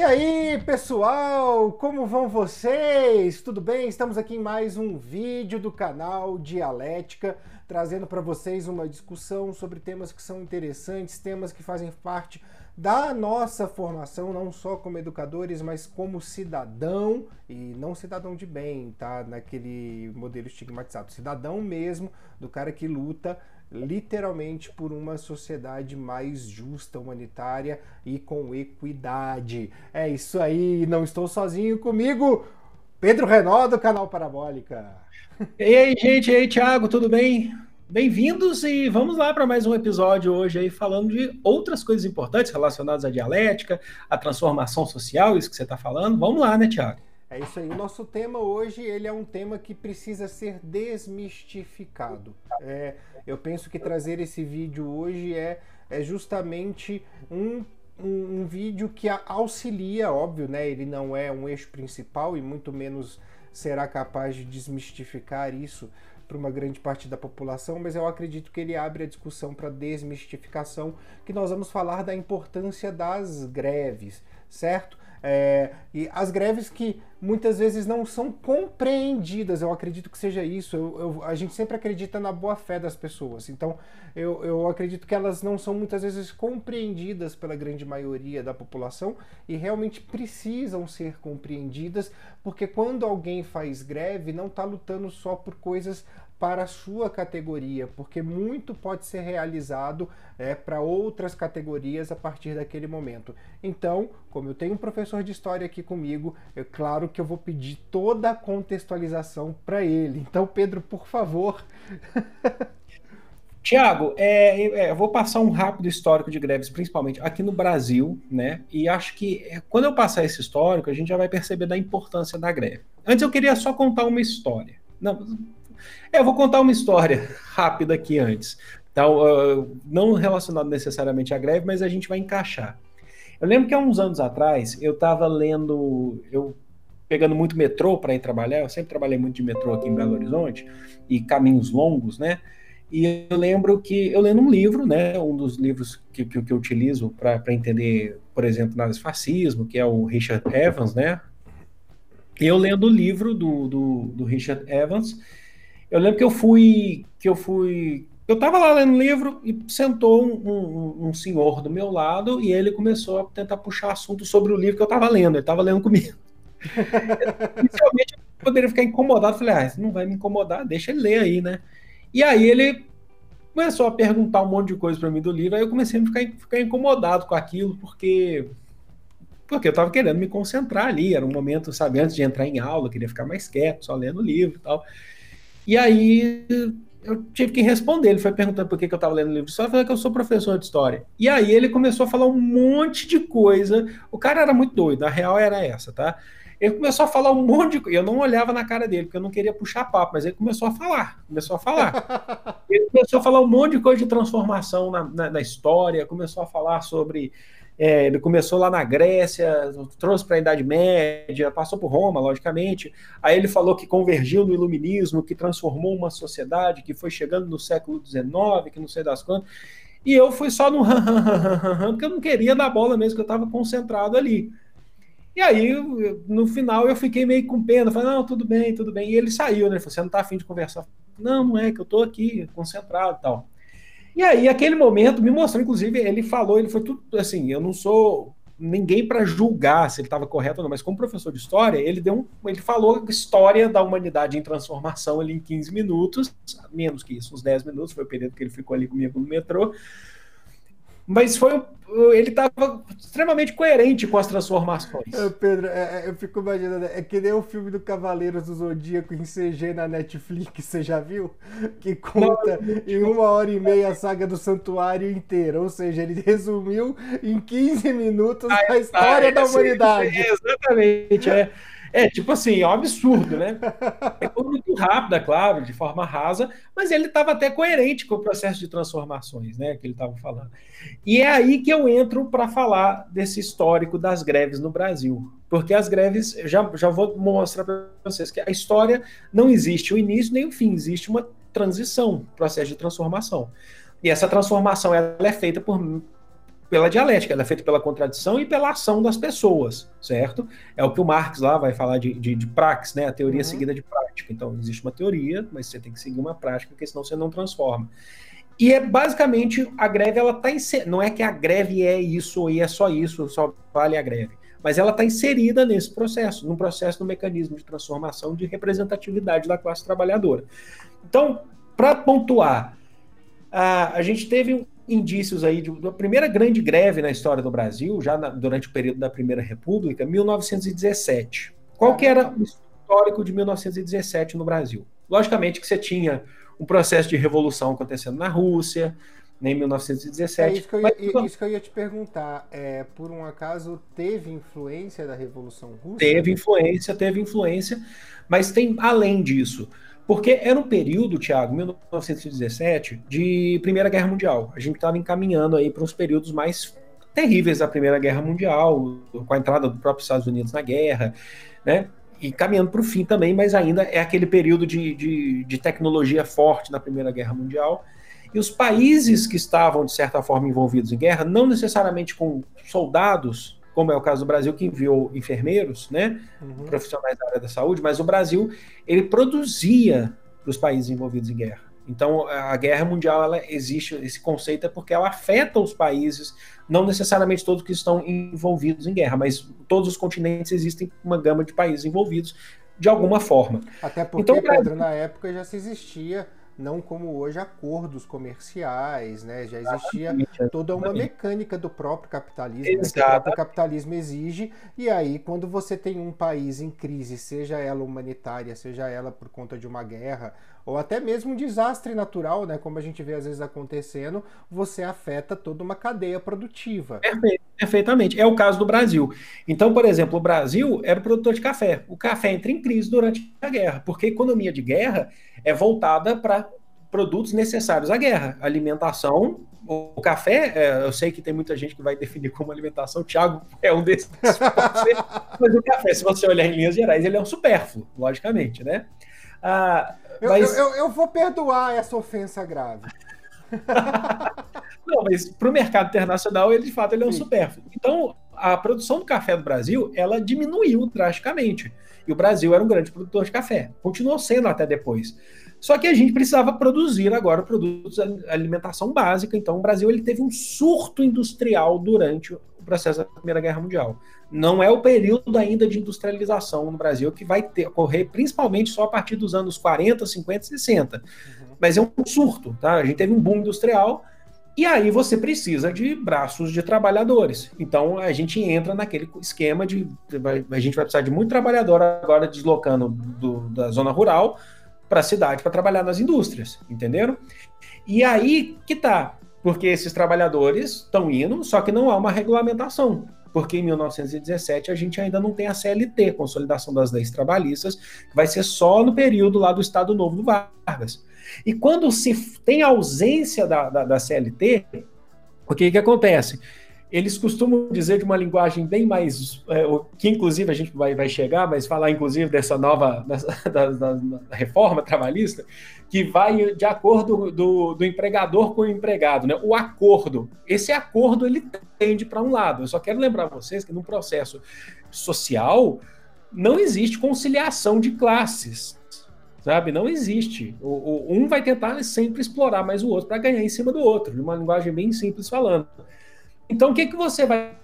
E aí, pessoal, como vão vocês? Tudo bem? Estamos aqui em mais um vídeo do canal Dialética, trazendo para vocês uma discussão sobre temas que são interessantes, temas que fazem parte da nossa formação, não só como educadores, mas como cidadão, e não cidadão de bem, tá? Naquele modelo estigmatizado, cidadão mesmo, do cara que luta literalmente por uma sociedade mais justa, humanitária e com equidade. É isso aí, não estou sozinho comigo, Pedro Renó do canal Parabólica. E aí, gente, e aí, Thiago, tudo bem? Bem-vindos e vamos lá para mais um episódio hoje aí falando de outras coisas importantes relacionadas à dialética, à transformação social, isso que você está falando. Vamos lá, né, Thiago? É isso aí. O nosso tema hoje ele é um tema que precisa ser desmistificado. É, eu penso que trazer esse vídeo hoje é, é justamente um, um, um, vídeo que auxilia, óbvio, né? Ele não é um eixo principal e muito menos será capaz de desmistificar isso para uma grande parte da população, mas eu acredito que ele abre a discussão para desmistificação, que nós vamos falar da importância das greves, certo? É, e as greves que muitas vezes não são compreendidas, eu acredito que seja isso. Eu, eu, a gente sempre acredita na boa fé das pessoas, então eu, eu acredito que elas não são muitas vezes compreendidas pela grande maioria da população e realmente precisam ser compreendidas, porque quando alguém faz greve, não está lutando só por coisas para a sua categoria, porque muito pode ser realizado é, para outras categorias a partir daquele momento. Então, como eu tenho um professor de história aqui comigo, é claro que eu vou pedir toda a contextualização para ele. Então, Pedro, por favor. Tiago, é, é, eu vou passar um rápido histórico de greves, principalmente aqui no Brasil, né? E acho que é, quando eu passar esse histórico, a gente já vai perceber da importância da greve. Antes eu queria só contar uma história. Não, é, eu vou contar uma história rápida aqui antes. Então, uh, não relacionado necessariamente à greve, mas a gente vai encaixar. Eu lembro que há uns anos atrás eu estava lendo, eu pegando muito metrô para ir trabalhar, eu sempre trabalhei muito de metrô aqui em Belo Horizonte e caminhos longos, né? E eu lembro que eu lendo um livro, né? Um dos livros que, que, que eu utilizo para entender, por exemplo, nada fascismo, que é o Richard Evans, né? Eu lendo o livro do, do, do Richard Evans, eu lembro que eu fui, que eu fui, eu estava lá lendo livro e sentou um, um, um, senhor do meu lado e ele começou a tentar puxar assunto sobre o livro que eu estava lendo. Ele estava lendo comigo. Inicialmente eu poderia ficar incomodado. Falei, ah, não vai me incomodar, deixa ele ler aí, né? E aí ele começou a perguntar um monte de coisa para mim do livro. Aí eu comecei a ficar, ficar incomodado com aquilo, porque porque eu estava querendo me concentrar ali. Era um momento, sabe, antes de entrar em aula, eu queria ficar mais quieto, só lendo o livro e tal. E aí eu tive que responder. Ele foi perguntando por que, que eu estava lendo livro de história. Eu falei que eu sou professor de história. E aí ele começou a falar um monte de coisa. O cara era muito doido, a real era essa, tá? Ele começou a falar um monte de coisa. Eu não olhava na cara dele, porque eu não queria puxar papo, mas ele começou a falar. Começou a falar. ele começou a falar um monte de coisa de transformação na, na, na história, começou a falar sobre é, ele começou lá na Grécia, trouxe para a Idade Média, passou por Roma, logicamente. Aí ele falou que convergiu no iluminismo, que transformou uma sociedade, que foi chegando no século XIX, que não sei das quantas. E eu fui só no porque eu não queria dar bola mesmo, que eu estava concentrado ali. E aí, no final, eu fiquei meio com pena. Falei, não, tudo bem, tudo bem. E ele saiu, né? Ele falou, você não está afim de conversar? Não, não é, que eu estou aqui, concentrado e tal. E aí, aquele momento, me mostrou, inclusive, ele falou, ele foi tudo assim, eu não sou ninguém para julgar se ele estava correto ou não, mas como professor de história, ele deu um, ele falou história da humanidade em transformação ali em 15 minutos, menos que isso, uns 10 minutos, foi o período que ele ficou ali comigo no metrô. Mas foi ele estava extremamente coerente com as transformações. Pedro, é, é, eu fico imaginando, é que nem o filme do Cavaleiros do Zodíaco em CG na Netflix, você já viu? Que conta não, em uma hora e meia a saga do Santuário inteira. Ou seja, ele resumiu em 15 minutos a, a história a, da humanidade. É, exatamente, é. É, tipo assim, é um absurdo, né? É muito rápida, é claro, de forma rasa, mas ele estava até coerente com o processo de transformações, né, que ele estava falando. E é aí que eu entro para falar desse histórico das greves no Brasil. Porque as greves, já, já vou mostrar para vocês que a história não existe o início nem o fim, existe uma transição, processo de transformação. E essa transformação ela é feita por pela dialética, ela é feita pela contradição e pela ação das pessoas, certo? É o que o Marx lá vai falar de, de, de praxis, né? A teoria uhum. seguida de prática. Então, existe uma teoria, mas você tem que seguir uma prática, porque senão você não transforma. E é basicamente a greve, ela tá não é que a greve é isso e é só isso, só vale a greve, mas ela está inserida nesse processo, num processo, no mecanismo de transformação de representatividade da classe trabalhadora. Então, para pontuar, a, a gente teve indícios aí de, da primeira grande greve na história do Brasil, já na, durante o período da Primeira República, 1917. Qual que era o histórico de 1917 no Brasil? Logicamente que você tinha um processo de revolução acontecendo na Rússia, né, em 1917. É isso que eu ia, mas, isso que eu ia te perguntar. É, por um acaso, teve influência da Revolução Russa? Teve influência, teve influência, mas tem além disso. Porque era um período, Tiago, 1917, de Primeira Guerra Mundial. A gente estava encaminhando aí para uns períodos mais terríveis da Primeira Guerra Mundial, com a entrada do próprio Estados Unidos na guerra, né? E caminhando para o fim também, mas ainda é aquele período de, de, de tecnologia forte na Primeira Guerra Mundial. E os países que estavam, de certa forma, envolvidos em guerra, não necessariamente com soldados como é o caso do Brasil, que enviou enfermeiros, né, uhum. profissionais da área da saúde, mas o Brasil, ele produzia para os países envolvidos em guerra. Então, a guerra mundial, ela existe, esse conceito é porque ela afeta os países, não necessariamente todos que estão envolvidos em guerra, mas todos os continentes existem uma gama de países envolvidos de alguma forma. Até porque, então, Pedro, na época já se existia não como hoje acordos comerciais, né? Já existia toda uma mecânica do próprio capitalismo, né? que o próprio capitalismo exige, e aí quando você tem um país em crise, seja ela humanitária, seja ela por conta de uma guerra, ou até mesmo um desastre natural, né, como a gente vê às vezes acontecendo, você afeta toda uma cadeia produtiva. Perfeitamente. É o caso do Brasil. Então, por exemplo, o Brasil era o produtor de café. O café entra em crise durante a guerra, porque a economia de guerra é voltada para produtos necessários à guerra, alimentação. O café, é, eu sei que tem muita gente que vai definir como alimentação, o Thiago é um desses, mas o café, se você olhar em linhas gerais, ele é um supérfluo, logicamente, né? Ah, mas... eu, eu, eu vou perdoar essa ofensa grave. Não, mas para o mercado internacional, ele de fato ele é um Sim. supérfluo. Então, a produção do café do Brasil, ela diminuiu drasticamente. E o Brasil era um grande produtor de café. Continuou sendo até depois. Só que a gente precisava produzir agora produtos de alimentação básica. Então, o Brasil ele teve um surto industrial durante o processo da Primeira Guerra Mundial. Não é o período ainda de industrialização no Brasil que vai ter, ocorrer principalmente só a partir dos anos 40, 50, 60. Uhum. Mas é um surto, tá? A gente teve um boom industrial e aí você precisa de braços de trabalhadores. Então a gente entra naquele esquema de a gente vai precisar de muito trabalhador agora deslocando do, da zona rural para a cidade para trabalhar nas indústrias, entenderam? E aí que tá, porque esses trabalhadores estão indo, só que não há uma regulamentação. Porque em 1917 a gente ainda não tem a CLT, Consolidação das Leis Trabalhistas, que vai ser só no período lá do Estado Novo do Vargas. E quando se tem ausência da, da, da CLT, o que, que acontece? eles costumam dizer de uma linguagem bem mais, é, que inclusive a gente vai, vai chegar, mas falar inclusive dessa nova da, da, da reforma trabalhista, que vai de acordo do, do empregador com o empregado, né? O acordo. Esse acordo ele tende para um lado. Eu só quero lembrar vocês que no processo social não existe conciliação de classes. Sabe? Não existe. O, o um vai tentar sempre explorar mais o outro para ganhar em cima do outro, de uma linguagem bem simples falando. Então, o que, que você vai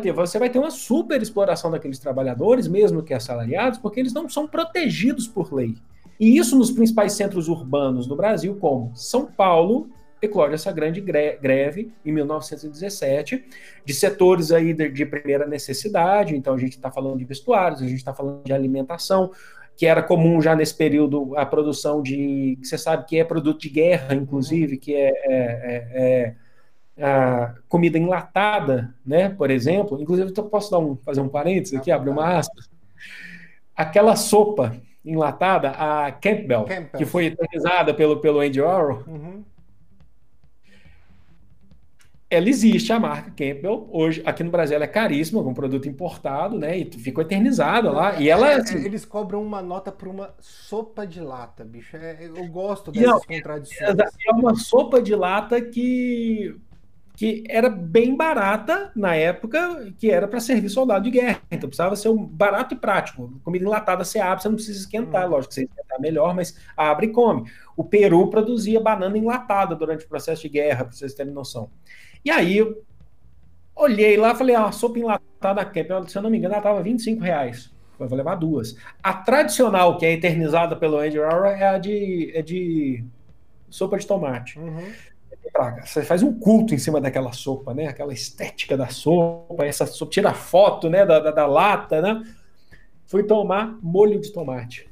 ter? Você vai ter uma super exploração daqueles trabalhadores, mesmo que assalariados, porque eles não são protegidos por lei. E isso nos principais centros urbanos do Brasil, como São Paulo, eclode essa grande greve em 1917, de setores aí de, de primeira necessidade, então a gente está falando de vestuários, a gente está falando de alimentação, que era comum já nesse período a produção de, que você sabe que é produto de guerra, inclusive, que é, é, é, é a comida enlatada, né, por exemplo, inclusive eu posso dar um, fazer um parênteses aqui, abrir uma aspas, aquela sopa enlatada, a Campbell, Campbell. que foi eternizada pelo, pelo Andy Orwell, uhum. Ela existe, a marca Campbell, hoje aqui no Brasil ela é caríssima, um produto importado, né, e ficou eternizada lá, e ela... É, assim, eles cobram uma nota por uma sopa de lata, bicho, é, eu gosto dessas não, contradições. É uma sopa de lata que que era bem barata na época, que era para servir soldado de guerra. Então precisava ser um barato e prático. Comida enlatada você abre, você não precisa esquentar, hum. lógico que você esquentar melhor, mas abre e come. O Peru produzia banana enlatada durante o processo de guerra, para vocês terem noção. E aí eu olhei lá, falei, ah, sopa enlatada aqui, se eu não me engano, ela estava 25 reais. Eu vou levar duas. A tradicional, que é eternizada pelo Andy Rara, é a de, é de sopa de tomate. Uhum. Você faz um culto em cima daquela sopa, né? Aquela estética da sopa, essa sopa, tira foto, né? Da, da, da lata, né? Fui tomar molho de tomate.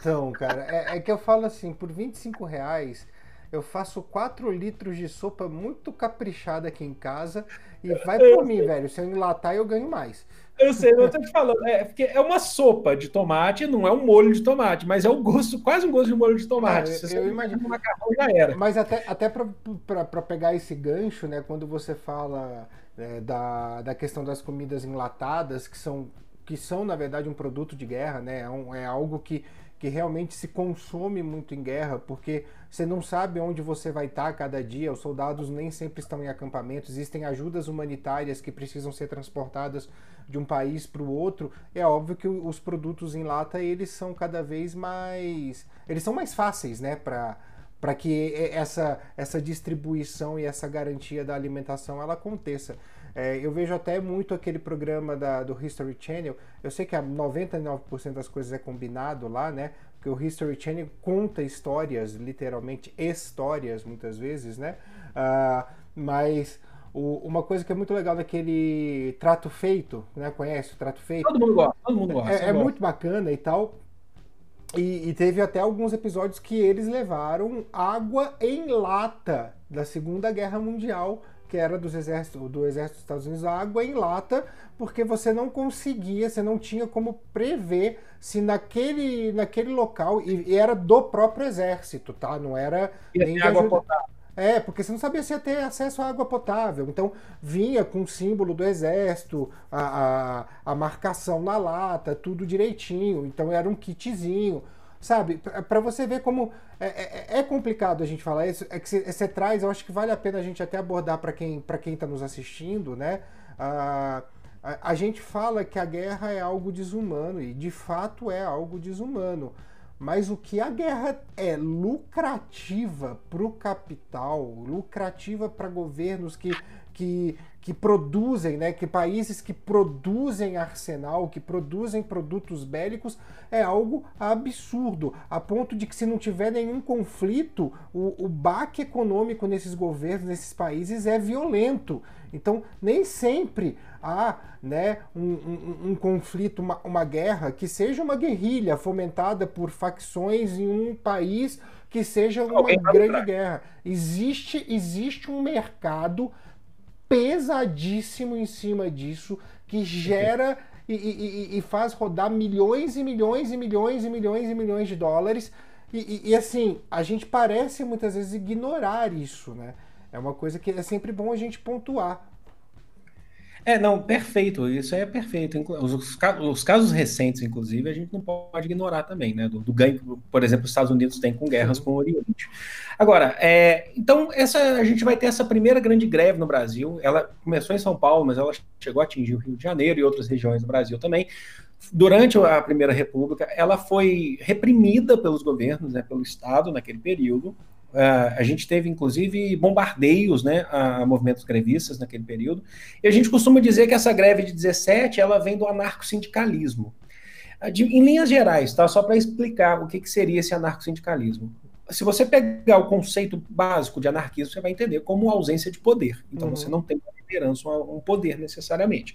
Então, cara, é, é, que eu falo assim, por 25 reais eu faço 4 litros de sopa muito caprichada aqui em casa e vai por mim, velho. Se eu enlatar, eu ganho mais. Eu sei, eu tô te falando. É, porque é uma sopa de tomate, não é um molho de tomate, mas é o gosto, quase um gosto de molho de tomate. Ah, eu, eu imagino. macarrão já era. Mas até, até para pegar esse gancho, né? Quando você fala é, da, da questão das comidas enlatadas, que são, que são, na verdade, um produto de guerra, né? É, um, é algo que que realmente se consome muito em guerra, porque você não sabe onde você vai estar cada dia, os soldados nem sempre estão em acampamentos, existem ajudas humanitárias que precisam ser transportadas de um país para o outro. É óbvio que os produtos em lata eles são cada vez mais, eles são mais fáceis, né, para para que essa, essa distribuição e essa garantia da alimentação ela aconteça. É, eu vejo até muito aquele programa da, do History Channel. Eu sei que a 99% das coisas é combinado lá, né? Porque o History Channel conta histórias, literalmente histórias, muitas vezes, né? Uh, mas o, uma coisa que é muito legal daquele Trato Feito, né? Conhece o Trato Feito? Todo mundo gosta, todo mundo gosta. É, é muito bacana e tal. E, e, teve até alguns episódios que eles levaram água em lata da Segunda Guerra Mundial que era dos exércitos, do exército dos Estados Unidos, água em lata, porque você não conseguia, você não tinha como prever se naquele, naquele local, e, e era do próprio exército, tá? Não era nem água ajuda. potável. É, porque você não sabia se ia ter acesso à água potável. Então, vinha com o símbolo do exército, a, a, a marcação na lata, tudo direitinho. Então, era um kitzinho sabe? Para você ver como é, é, é, complicado a gente falar isso, é que você traz, eu acho que vale a pena a gente até abordar para quem para quem está nos assistindo, né? a, a gente fala que a guerra é algo desumano e de fato é algo desumano. Mas o que a guerra é lucrativa para o capital, lucrativa para governos que, que que produzem, né, que países que produzem arsenal, que produzem produtos bélicos, é algo absurdo, a ponto de que se não tiver nenhum conflito, o, o baque econômico nesses governos, nesses países é violento. Então, nem sempre há né, um, um, um conflito, uma, uma guerra que seja uma guerrilha fomentada por facções em um país que seja uma grande guerra. Existe, existe um mercado pesadíssimo em cima disso, que gera e, e, e, faz rodar milhões e milhões e milhões e milhões e milhões de dólares. E, e, assim, a gente parece muitas vezes ignorar isso, né? É uma coisa que é sempre bom a gente pontuar. É, não, perfeito, isso é perfeito. Os, os, casos recentes, inclusive, a gente não pode ignorar também, né? Do, do ganho que, por exemplo, os Estados Unidos têm com guerras Sim. com o Oriente. Agora, é, então, essa, a gente vai ter essa primeira grande greve no Brasil. Ela começou em São Paulo, mas ela chegou a atingir o Rio de Janeiro e outras regiões do Brasil também. Durante a Primeira República, ela foi reprimida pelos governos, né, pelo Estado naquele período, Uh, a gente teve, inclusive, bombardeios né, a, movimentos grevistas naquele período. E a gente costuma dizer que essa greve de 17 ela vem do anarcossindicalismo. Uh, de, em linhas gerais, tá? só para explicar o que, que seria esse anarcossindicalismo se você pegar o conceito básico de anarquismo, você vai entender como ausência de poder. Então uhum. você não tem liderança, um poder necessariamente.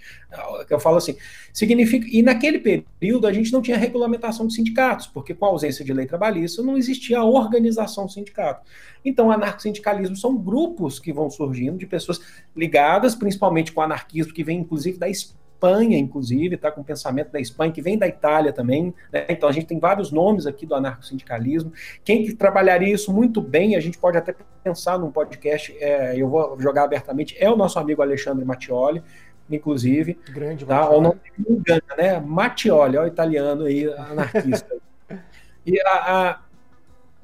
Eu falo assim, significa. E naquele período a gente não tinha regulamentação de sindicatos, porque com a ausência de lei trabalhista não existia a organização do sindicato. Então, anarco-sindicalismo são grupos que vão surgindo de pessoas ligadas, principalmente com o anarquismo, que vem inclusive da Espanha Espanha, inclusive, está com o pensamento da Espanha, que vem da Itália também. Né? Então a gente tem vários nomes aqui do anarcossindicalismo. Quem que trabalharia isso muito bem, a gente pode até pensar num podcast, é, eu vou jogar abertamente, é o nosso amigo Alexandre Mattioli, inclusive. Grande tá? O nome não engana, né? Mattioli, ó, o italiano aí, anarquista. e, a, a,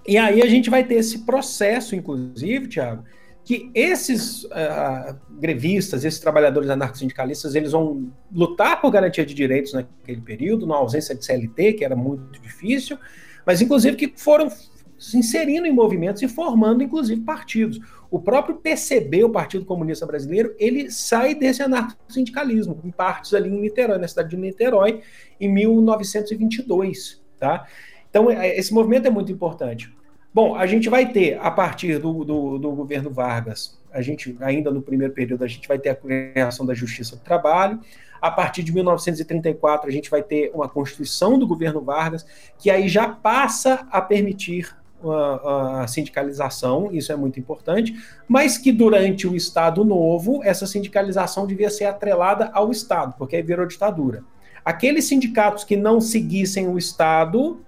e aí a gente vai ter esse processo, inclusive, Tiago, que esses uh, grevistas, esses trabalhadores anarco-sindicalistas, eles vão lutar por garantia de direitos naquele período, na ausência de CLT, que era muito difícil, mas inclusive que foram se inserindo em movimentos e formando, inclusive, partidos. O próprio PCB, o Partido Comunista Brasileiro, ele sai desse anarco-sindicalismo, em partes ali em Niterói, na cidade de Niterói, em 1922, tá? Então, é, esse movimento é muito importante. Bom, a gente vai ter, a partir do, do, do, governo Vargas, a gente, ainda no primeiro período, a gente vai ter a criação da Justiça do Trabalho. A partir de 1934, a gente vai ter uma Constituição do governo Vargas, que aí já passa a permitir a, a sindicalização, isso é muito importante, mas que durante o Estado Novo, essa sindicalização devia ser atrelada ao Estado, porque aí virou ditadura. Aqueles sindicatos que não seguissem o Estado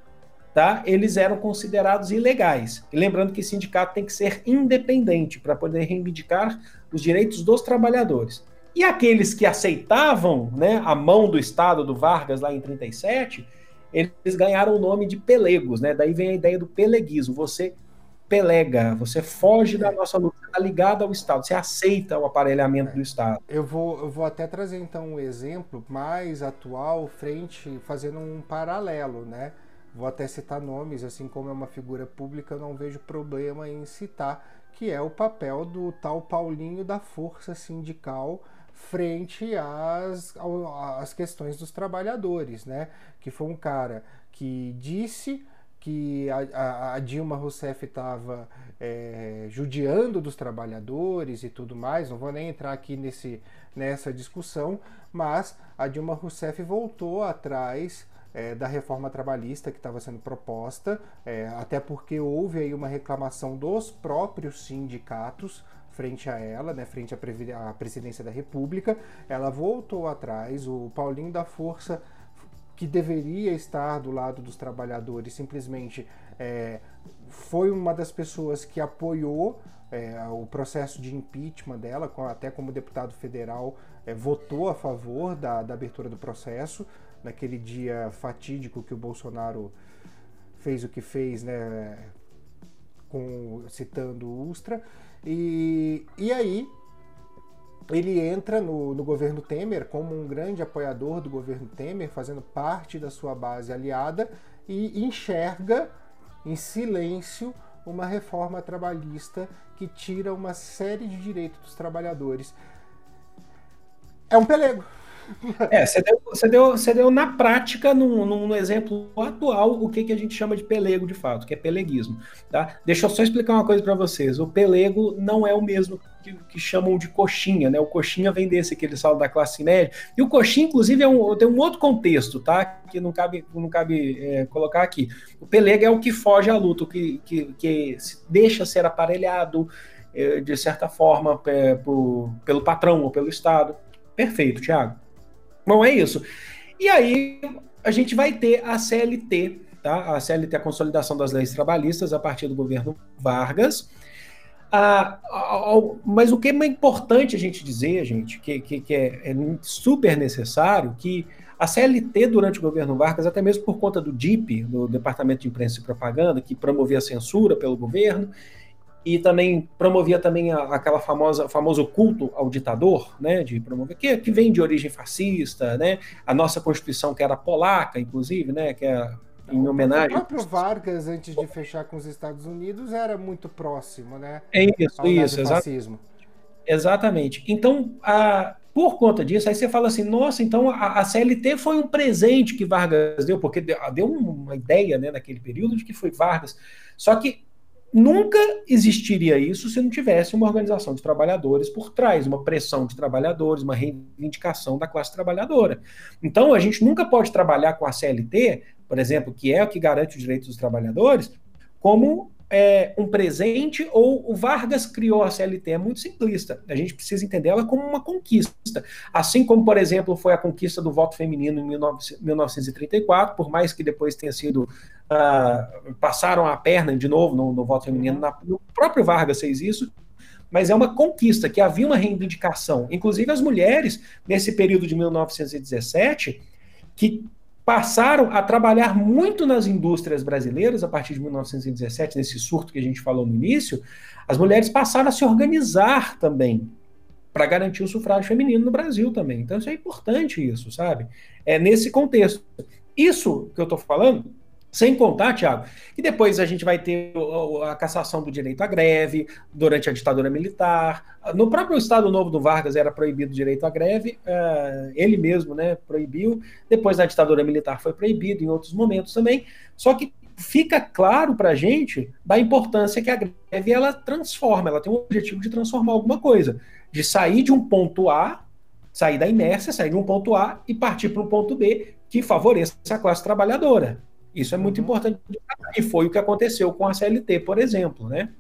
tá? eles eram considerados ilegais. E lembrando que sindicato tem que ser independente para poder reivindicar os direitos dos trabalhadores. E aqueles que aceitavam né, a mão do Estado, do Vargas, lá em 37, eles ganharam o nome de pelegos, né? Daí vem a ideia do peleguismo. Você pelega, você foge da nossa luta, está ligado ao Estado, você aceita o aparelhamento do Estado. Eu vou, eu vou até trazer então um exemplo mais atual, frente, fazendo um paralelo, né? Vou até citar nomes, assim como é uma figura pública, eu não vejo problema em citar, que é o papel do tal Paulinho da Força Sindical frente às, às questões dos trabalhadores, né? Que foi um cara que disse que a, a, Dilma Rousseff estava é, judiando dos trabalhadores e tudo mais, não vou nem entrar aqui nesse, nessa discussão, mas a Dilma Rousseff voltou atrás é, da reforma trabalhista que estava sendo proposta, é, até porque houve aí uma reclamação dos próprios sindicatos frente a ela, né, frente à, presidência da República. Ela voltou atrás, o Paulinho da Força que deveria estar do lado dos trabalhadores, simplesmente é, foi uma das pessoas que apoiou é, o processo de impeachment dela, até como deputado federal, é, votou a favor da, da abertura do processo naquele dia fatídico que o Bolsonaro fez o que fez, né, com, citando o Ustra. E, e aí ele entra no, no governo Temer como um grande apoiador do governo Temer, fazendo parte da sua base aliada e enxerga em silêncio uma reforma trabalhista que tira uma série de direitos dos trabalhadores. É um pelego. É, você deu, você deu, você deu na prática, num, exemplo atual, o que, que a gente chama de pelego de fato, que é peleguismo. Tá? Deixa eu só explicar uma coisa para vocês. O pelego não é o mesmo que, que, chamam de coxinha, né? O coxinha vem desse que eles falam da classe média. E o coxinha, inclusive, é um, tem um outro contexto, tá? Que não cabe, não cabe é, colocar aqui. O pelego é o que foge à luta, o que, que, que deixa ser aparelhado, é, de certa forma, é, por, pelo patrão ou pelo Estado. Perfeito, Tiago. Bom, é isso. E aí a gente vai ter a CLT, tá? A CLT, a Consolidação das Leis Trabalhistas, a partir do governo Vargas. Ah, mas o que é importante a gente dizer, gente, que, que, que é, é, super necessário, que a CLT, durante o governo Vargas, até mesmo por conta do DIP, do Departamento de Imprensa e Propaganda, que promovia a censura pelo governo, e também promovia também a, aquela famosa famoso culto ao ditador, né, de promover que, que vem de origem fascista, né, a nossa constituição que era polaca, inclusive, né, que é em homenagem. O próprio Vargas, antes de fechar com os Estados Unidos, era muito próximo, né? É isso, isso, exatamente. Exatamente. Então, a, por conta disso, aí você fala assim, nossa, então a, a, CLT foi um presente que Vargas deu, porque deu, deu uma ideia, né, naquele período de que foi Vargas. Só que Nunca existiria isso se não tivesse uma organização de trabalhadores por trás, uma pressão de trabalhadores, uma reivindicação da classe trabalhadora. Então, a gente nunca pode trabalhar com a CLT, por exemplo, que é o que garante os direitos dos trabalhadores, como é, um presente ou o Vargas criou a CLT. É muito simplista. A gente precisa entender ela como uma conquista. Assim como, por exemplo, foi a conquista do voto feminino em 1934, por mais que depois tenha sido. Uh, passaram a perna de novo no, no voto feminino, na, o próprio Vargas fez isso, mas é uma conquista, que havia uma reivindicação. Inclusive, as mulheres, nesse período de 1917, que passaram a trabalhar muito nas indústrias brasileiras a partir de 1917, nesse surto que a gente falou no início, as mulheres passaram a se organizar também para garantir o sufrágio feminino no Brasil também. Então isso é importante isso, sabe? É nesse contexto. Isso que eu estou falando sem contar, Tiago, que depois a gente vai ter a cassação do direito à greve durante a ditadura militar. No próprio Estado Novo do Vargas era proibido o direito à greve, uh, ele mesmo né, proibiu. Depois, na ditadura militar, foi proibido em outros momentos também. Só que fica claro para a gente da importância que a greve ela transforma, ela tem o objetivo de transformar alguma coisa, de sair de um ponto A, sair da inércia, sair de um ponto A e partir para um ponto B que favoreça a classe trabalhadora. Isso é muito uhum. importante. E foi o que aconteceu com a CLT, por exemplo, né?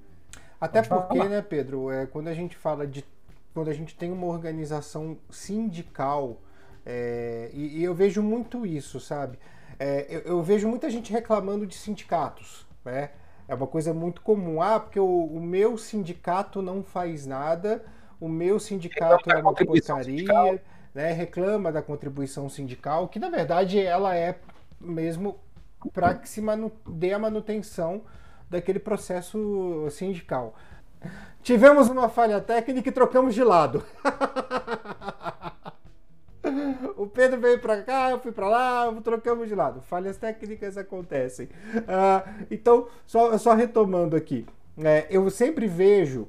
Até Pode porque, falar. né, Pedro, é, quando a gente fala de. Quando a gente tem uma organização sindical, é, e, e, eu vejo muito isso, sabe? É, eu, eu, vejo muita gente reclamando de sindicatos, né? É uma coisa muito comum. Ah, porque o, o meu sindicato não faz nada, o meu sindicato é uma porcaria, né? Reclama da contribuição sindical, que na verdade ela é mesmo para que se dê a manutenção daquele processo sindical. Tivemos uma falha técnica e trocamos de lado. o Pedro veio para cá, eu fui para lá, trocamos de lado. Falhas técnicas acontecem. Uh, então, só, só retomando aqui, é, eu sempre vejo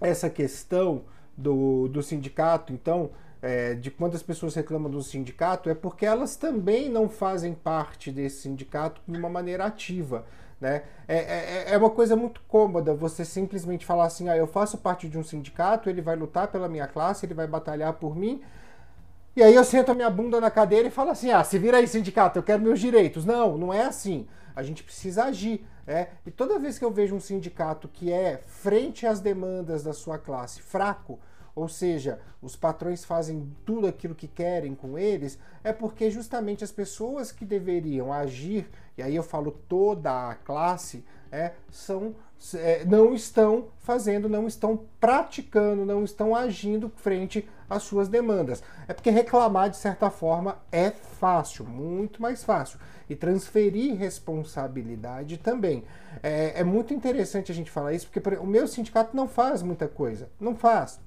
essa questão do, do sindicato, então, é, de quantas pessoas reclamam do sindicato é porque elas também não fazem parte desse sindicato de uma maneira ativa. Né? É, é, é, uma coisa muito cômoda você simplesmente falar assim: ah, eu faço parte de um sindicato, ele vai lutar pela minha classe, ele vai batalhar por mim. E aí eu sento a minha bunda na cadeira e falo assim: ah, se vira aí, sindicato, eu quero meus direitos. Não, não é assim. A gente precisa agir. É? E toda vez que eu vejo um sindicato que é frente às demandas da sua classe fraco, ou seja, os patrões fazem tudo aquilo que querem com eles, é porque justamente as pessoas que deveriam agir, e aí eu falo toda a classe, é, são, é, não estão fazendo, não estão praticando, não estão agindo frente às suas demandas. É porque reclamar, de certa forma, é fácil, muito mais fácil. E transferir responsabilidade também. É, é muito interessante a gente falar isso, porque o meu sindicato não faz muita coisa. Não faz.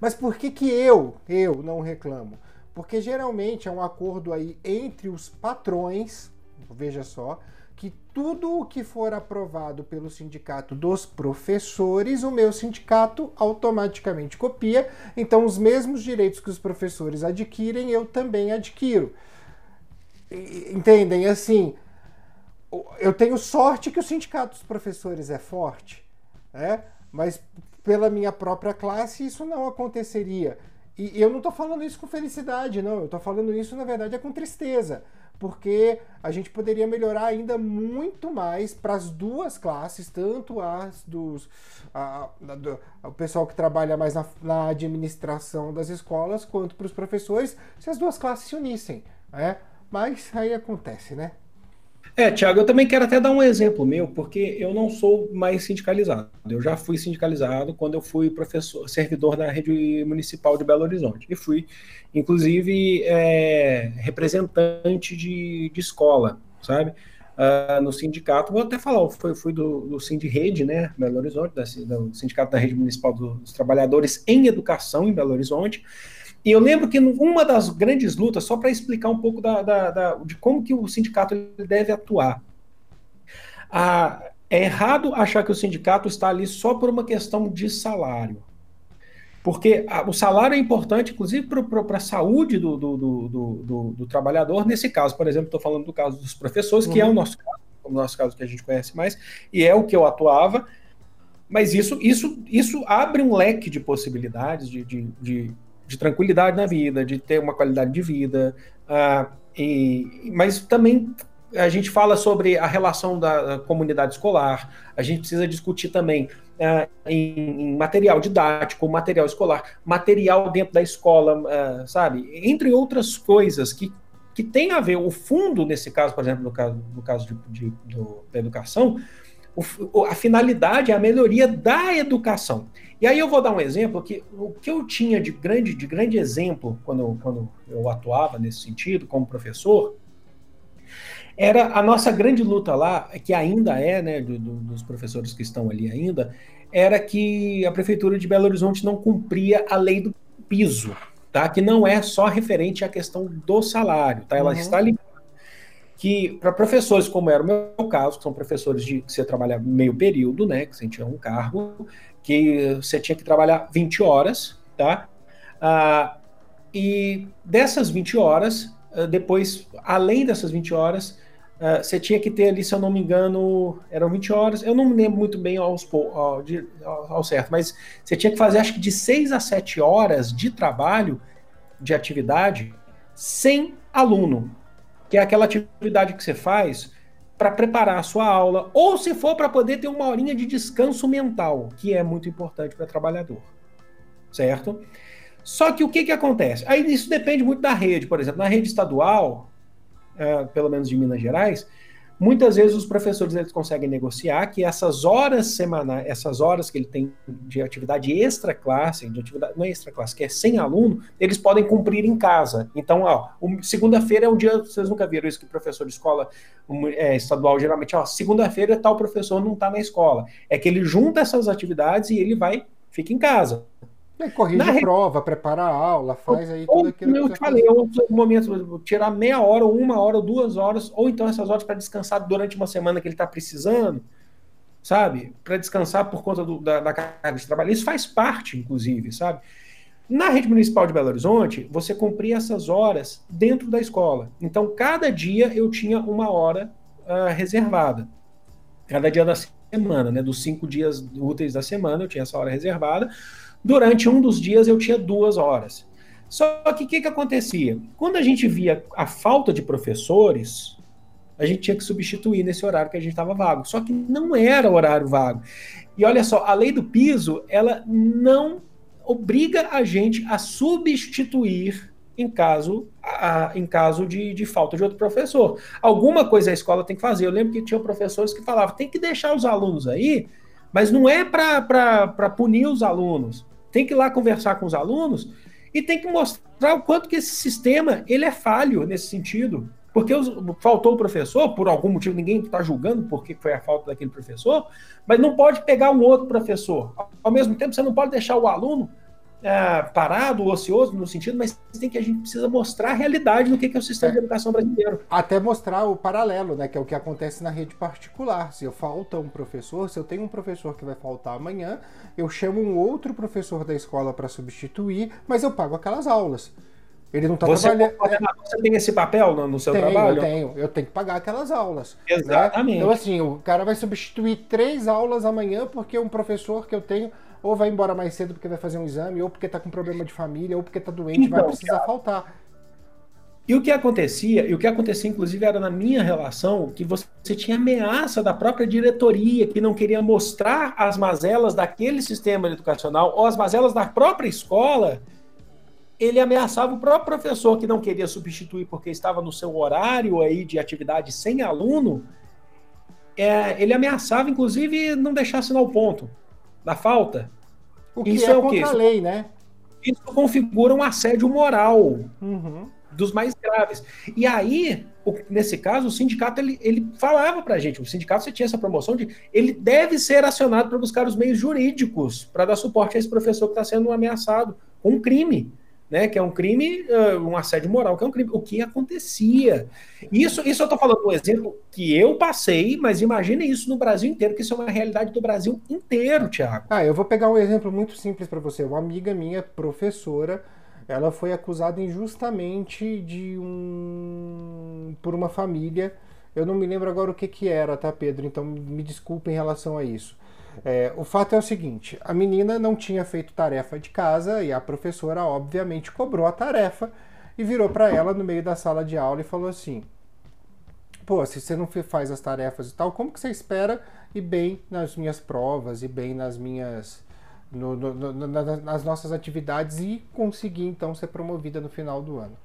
Mas por que, que eu, eu não reclamo? Porque geralmente é um acordo aí entre os patrões, veja só, que tudo o que for aprovado pelo sindicato dos professores, o meu sindicato automaticamente copia. Então, os mesmos direitos que os professores adquirem, eu também adquiro. Entendem? Assim, eu tenho sorte que o sindicato dos professores é forte, né? mas pela minha própria classe, isso não aconteceria. E eu não estou falando isso com felicidade, não. Eu estou falando isso, na verdade, é com tristeza. Porque a gente poderia melhorar ainda muito mais para as duas classes, tanto as dos. A, a, do, o pessoal que trabalha mais na, na administração das escolas, quanto para os professores, se as duas classes se unissem. Né? Mas aí acontece, né? É, Tiago, eu também quero até dar um exemplo meu, porque eu não sou mais sindicalizado. Eu já fui sindicalizado quando eu fui professor, servidor da rede municipal de Belo Horizonte. E fui, inclusive, é, representante de, de escola, sabe? Uh, no sindicato, vou até falar, fui, fui do, do Rede, né, Belo Horizonte, da, do Sindicato da Rede Municipal dos Trabalhadores em Educação em Belo Horizonte. E eu lembro que uma das grandes lutas, só para explicar um pouco da, da, da, de como que o sindicato deve atuar. É errado achar que o sindicato está ali só por uma questão de salário. Porque o salário é importante, inclusive, para a saúde do, do, do, do, do trabalhador. Nesse caso, por exemplo, estou falando do caso dos professores, que é o uhum. nosso caso, o nosso caso que a gente conhece mais, e é o que eu atuava. Mas isso, isso, isso abre um leque de possibilidades de, de, de de tranquilidade na vida, de ter uma qualidade de vida. Uh, e, mas também a gente fala sobre a relação da, comunidade escolar, a gente precisa discutir também uh, em, em, material didático, material escolar, material dentro da escola, uh, sabe? Entre outras coisas que, que tem a ver, o fundo, nesse caso, por exemplo, no caso, no caso de, de do, da educação, O, a finalidade é a melhoria da educação. E aí eu vou dar um exemplo que o que eu tinha de grande, de grande exemplo quando, quando eu atuava nesse sentido como professor era a nossa grande luta lá, que ainda é, né, do, do, dos professores que estão ali ainda, era que a prefeitura de Belo Horizonte não cumpria a lei do piso, tá? Que não é só referente à questão do salário, tá? Ela uhum. está ali que para professores, como era o meu caso, que são professores de que você trabalha meio período, né, que você tinha um cargo, que você tinha que trabalhar 20 horas, tá? Ah, e dessas 20 horas, ah, depois, além dessas 20 horas, Uh, você tinha que ter ali, se eu não me engano, eram 20 horas, eu não me lembro muito bem aos, ao, ao, ao certo, mas você tinha que fazer acho que de 6 a 7 horas de trabalho, de atividade, sem aluno, que é aquela atividade que você faz para preparar a sua aula, ou se for para poder ter uma horinha de descanso mental, que é muito importante para trabalhador, certo? Só que o que, que acontece? Aí isso depende muito da rede, por exemplo, na rede estadual, uh, pelo menos de Minas Gerais, muitas vezes os professores eles conseguem negociar que essas horas semanais, essas horas que ele tem de atividade extra classe, de atividade não é extra classe, que é sem aluno, eles podem cumprir em casa. Então, ó, segunda-feira é um dia, vocês nunca viram isso que professor de escola é, estadual geralmente, ó, segunda-feira tal professor não está na escola. É que ele junta essas atividades e ele vai fica em casa. É, corrige Na a prova, prepara a aula, faz aí tudo aquilo que eu te falei, eu momento tirar meia hora, ou uma hora, ou duas horas, ou então essas horas para descansar durante uma semana que ele está precisando, sabe? Para descansar por conta do, da, da carga de trabalho. Isso faz parte, inclusive, sabe? Na rede municipal de Belo Horizonte, você cumpria essas horas dentro da escola. Então, cada dia eu tinha uma hora uh, reservada. Cada dia da semana, né? Dos cinco dias úteis da semana, eu tinha essa hora reservada Durante um dos dias eu tinha duas horas. Só que o que, que acontecia? Quando a gente via a falta de professores, a gente tinha que substituir nesse horário que a gente estava vago. Só que não era horário vago. E olha só, a lei do piso, ela não obriga a gente a substituir em caso, a, em caso de, de, falta de outro professor. Alguma coisa a escola tem que fazer. Eu lembro que tinha professores que falavam, tem que deixar os alunos aí, mas não é para punir os alunos tem que ir lá conversar com os alunos e tem que mostrar o quanto que esse sistema ele é falho nesse sentido. Porque os, faltou o professor, por algum motivo, ninguém está julgando porque foi a falta daquele professor, mas não pode pegar um outro professor. Ao mesmo tempo, você não pode deixar o aluno é, parado, ocioso no sentido, mas tem que a gente precisa mostrar a realidade do que é o sistema é. de educação brasileiro. Até mostrar o paralelo, né, que é o que acontece na rede particular. Se eu falta um professor, se eu tenho um professor que vai faltar amanhã, eu chamo um outro professor da escola para substituir, mas eu pago aquelas aulas. Ele não está trabalhando. Você tem esse papel no, no seu tenho, trabalho? Eu tenho, eu tenho que pagar aquelas aulas. Né? Exatamente. Né? Então, assim, o cara vai substituir três aulas amanhã porque um professor que eu tenho ou vai embora mais cedo porque vai fazer um exame, ou porque está com problema de família, ou porque está doente, então, vai precisar cara, faltar. E o que acontecia, e o que acontecia inclusive era na minha relação, que você tinha ameaça da própria diretoria, que não queria mostrar as mazelas daquele sistema educacional, ou as mazelas da própria escola, ele ameaçava o próprio professor que não queria substituir porque estava no seu horário aí de atividade sem aluno, é, ele ameaçava, inclusive, não deixar assinar o ponto da falta. O que Isso é, é contra a lei, né? Isso configura um assédio moral uhum. dos mais graves. E aí, nesse caso, o sindicato ele, ele falava para a gente, o sindicato você tinha essa promoção de ele deve ser acionado para buscar os meios jurídicos para dar suporte a esse professor que está sendo ameaçado com um crime né, que é um crime, um assédio moral, que é um crime. O que acontecia? Isso, isso eu estou falando um exemplo que eu passei, mas imagine isso no Brasil inteiro, que isso é uma realidade do Brasil inteiro, Tiago. Ah, eu vou pegar um exemplo muito simples para você. Uma amiga minha, professora, ela foi acusada injustamente de um por uma família. Eu não me lembro agora o que que era, tá, Pedro? Então me desculpe em relação a isso. É, o fato é o seguinte: a menina não tinha feito tarefa de casa e a professora, obviamente, cobrou a tarefa e virou para ela no meio da sala de aula e falou assim: Pô, se você não faz as tarefas e tal, como que você espera ir bem nas minhas provas e bem nas minhas. No, no, no, nas nossas atividades e conseguir então ser promovida no final do ano.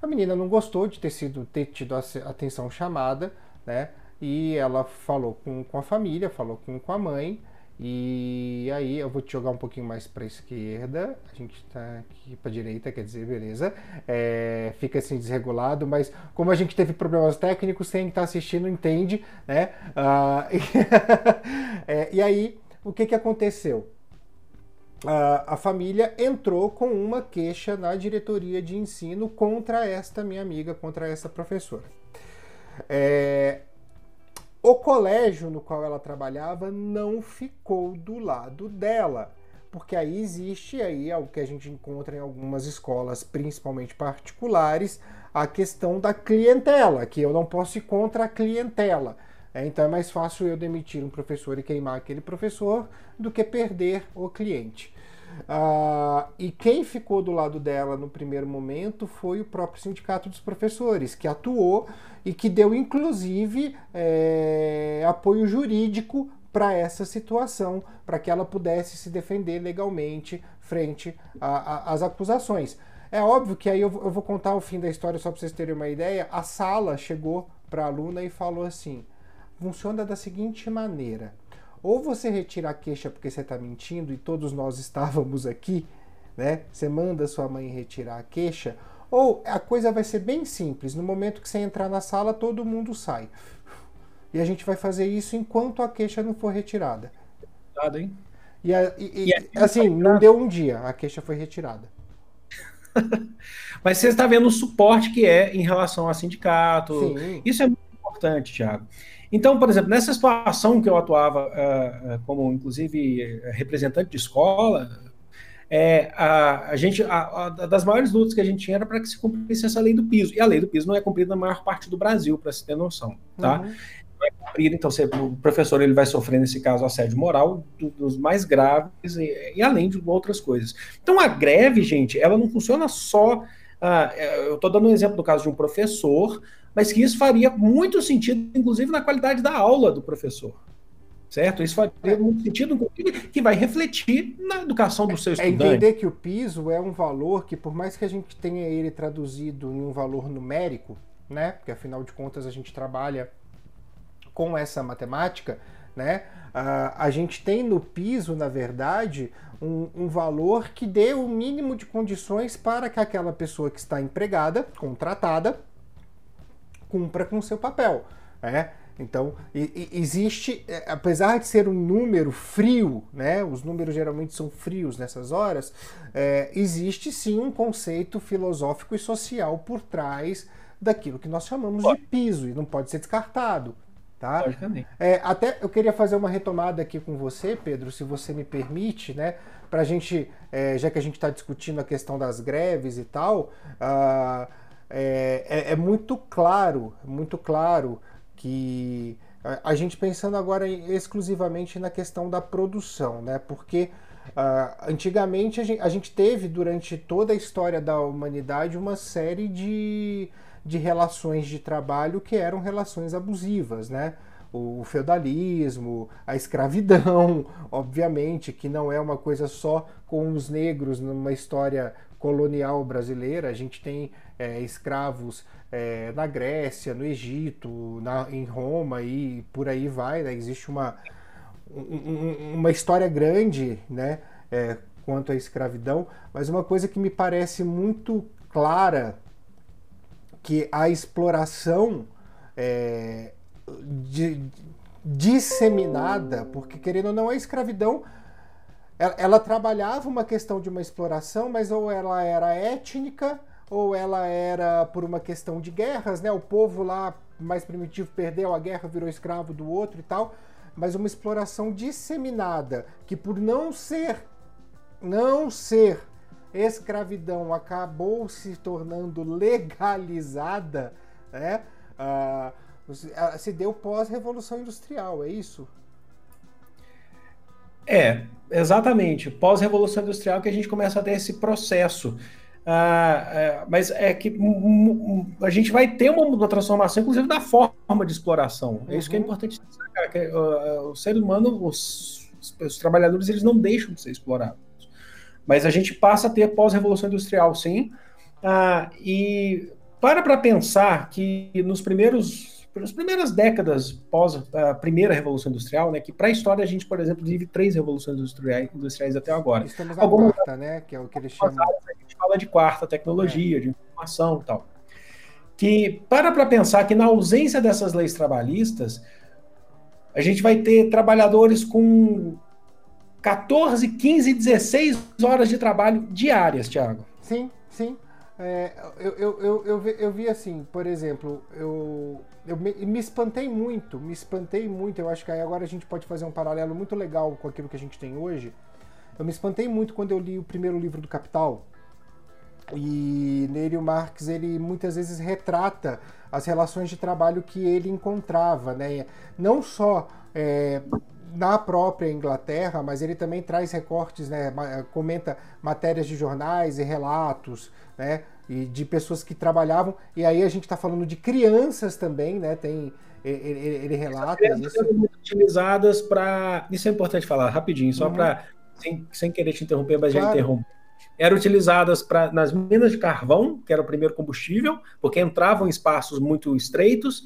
A menina não gostou de ter sido ter tido a atenção chamada, né? E ela falou com, com a família, falou com, com a mãe, e aí eu vou te jogar um pouquinho mais para esquerda, a gente está aqui para direita, quer dizer, beleza. É, fica assim desregulado, mas como a gente teve problemas técnicos, quem está assistindo entende, né? Ah, é, e aí, o que, que aconteceu? Ah, a família entrou com uma queixa na diretoria de ensino contra esta minha amiga, contra essa professora. É, o colégio no qual ela trabalhava não ficou do lado dela, porque aí existe aí algo que a gente encontra em algumas escolas, principalmente particulares, a questão da clientela, que eu não posso ir contra a clientela. É, então é mais fácil eu demitir um professor e queimar aquele professor do que perder o cliente. Uh, e quem ficou do lado dela no primeiro momento foi o próprio Sindicato dos Professores, que atuou e que deu inclusive é, apoio jurídico para essa situação, para que ela pudesse se defender legalmente frente às acusações. É óbvio que aí eu, eu vou contar o fim da história só para vocês terem uma ideia. A sala chegou para a aluna e falou assim: funciona da seguinte maneira ou você retira a queixa porque você está mentindo e todos nós estávamos aqui, né? Você manda sua mãe retirar a queixa, ou a coisa vai ser bem simples. No momento que você entrar na sala, todo mundo sai. E a gente vai fazer isso enquanto a queixa não for retirada. Nada, hein? E, a, e, e assim, não deu um dia, a queixa foi retirada. Mas você está vendo o suporte que é em relação ao sindicato. Sim. Isso é muito importante, Thiago. Então, por exemplo, nessa situação que eu atuava uh, como, inclusive, representante de escola, é, a, a gente, a, a, das maiores lutas que a gente tinha era para que se cumprisse essa lei do piso. E a lei do piso não é cumprida na maior parte do Brasil, para se ter noção, tá? Uhum. Não é cumprida, então você, o professor ele vai sofrer, nesse caso, assédio moral do, dos mais graves e, e, além de outras coisas. Então, a greve, gente, ela não funciona só... Uh, eu estou dando um exemplo do caso de um professor mas que isso faria muito sentido, inclusive, na qualidade da aula do professor. Certo? Isso faria muito sentido, que vai refletir na educação do seu é estudante. É entender que o piso é um valor que, por mais que a gente tenha ele traduzido em um valor numérico, né? Porque afinal de contas a gente trabalha com essa matemática, né? Uh, a gente tem no piso, na verdade, um, um, valor que dê o mínimo de condições para que aquela pessoa que está empregada, contratada, cumpra com seu papel. Né? Então, existe, é, apesar de ser um número frio, né, os números geralmente são frios nessas horas, é, existe sim um conceito filosófico e social por trás daquilo que nós chamamos de piso, e não pode ser descartado. Tá? É, até eu queria fazer uma retomada aqui com você, Pedro, se você me permite, né? Para a gente, é, já que a gente está discutindo a questão das greves e tal, uh, é, é, é muito claro, muito claro que a, a gente pensando agora exclusivamente na questão da produção, né? Porque uh, antigamente a gente, a gente, teve durante toda a história da humanidade uma série de, de relações de trabalho que eram relações abusivas, né? o feudalismo, a escravidão, obviamente, que não é uma coisa só com os negros numa história colonial brasileira. A gente tem é, escravos é, na Grécia, no Egito, na, em Roma e por aí vai. Né? Existe uma, um, uma história grande né, é, quanto à escravidão, mas uma coisa que me parece muito clara que a exploração é, de, disseminada, porque querendo ou não, a escravidão ela, ela, trabalhava uma questão de uma exploração, mas ou ela era étnica ou ela era por uma questão de guerras, né? O povo lá mais primitivo perdeu a guerra, virou escravo do outro e tal, mas uma exploração disseminada que por não ser não ser escravidão acabou se tornando legalizada, né? Uh, se deu pós-revolução industrial, é isso? É, exatamente. Pós-revolução industrial que a gente começa a ter esse processo ah, é, mas é que a gente vai ter uma, uma, transformação, inclusive, da forma de exploração. É isso que é uhum. importante destacar, que uh, o ser humano, os, os, trabalhadores, eles não deixam de ser explorados. Mas a gente passa a ter pós-revolução industrial, sim. Ah, e para para pensar que nos primeiros nas primeiras décadas pós a primeira revolução industrial, né, que para a história a gente, por exemplo, vive três revoluções industriais, industriais até agora. Estamos na Algumas, quarta, né, que é o que eles chamam. A gente fala de quarta tecnologia, é. de informação, e tal. Que para para pensar que na ausência dessas leis trabalhistas, a gente vai ter trabalhadores com 14, 15, 16 horas de trabalho diárias, Thiago. Sim, sim. É, eu, eu, eu, eu, vi, eu vi assim, por exemplo, eu, eu me, me, espantei muito, me espantei muito. Eu acho que aí agora a gente pode fazer um paralelo muito legal com aquilo que a gente tem hoje. Eu me espantei muito quando eu li o primeiro livro do Capital. E nele o Marx ele muitas vezes retrata as relações de trabalho que ele encontrava, né? Não só é, na própria Inglaterra, mas ele também traz recortes, né? Comenta matérias de jornais e relatos, né? E de pessoas que trabalhavam. E aí a gente está falando de crianças também, né? Tem ele, ele relata isso. utilizadas para. Isso é importante falar rapidinho, só uhum. para sem, sem querer te interromper, mas claro. já interrompo eram utilizadas pra, nas minas de carvão, que era o primeiro combustível, porque entravam em espaços muito estreitos,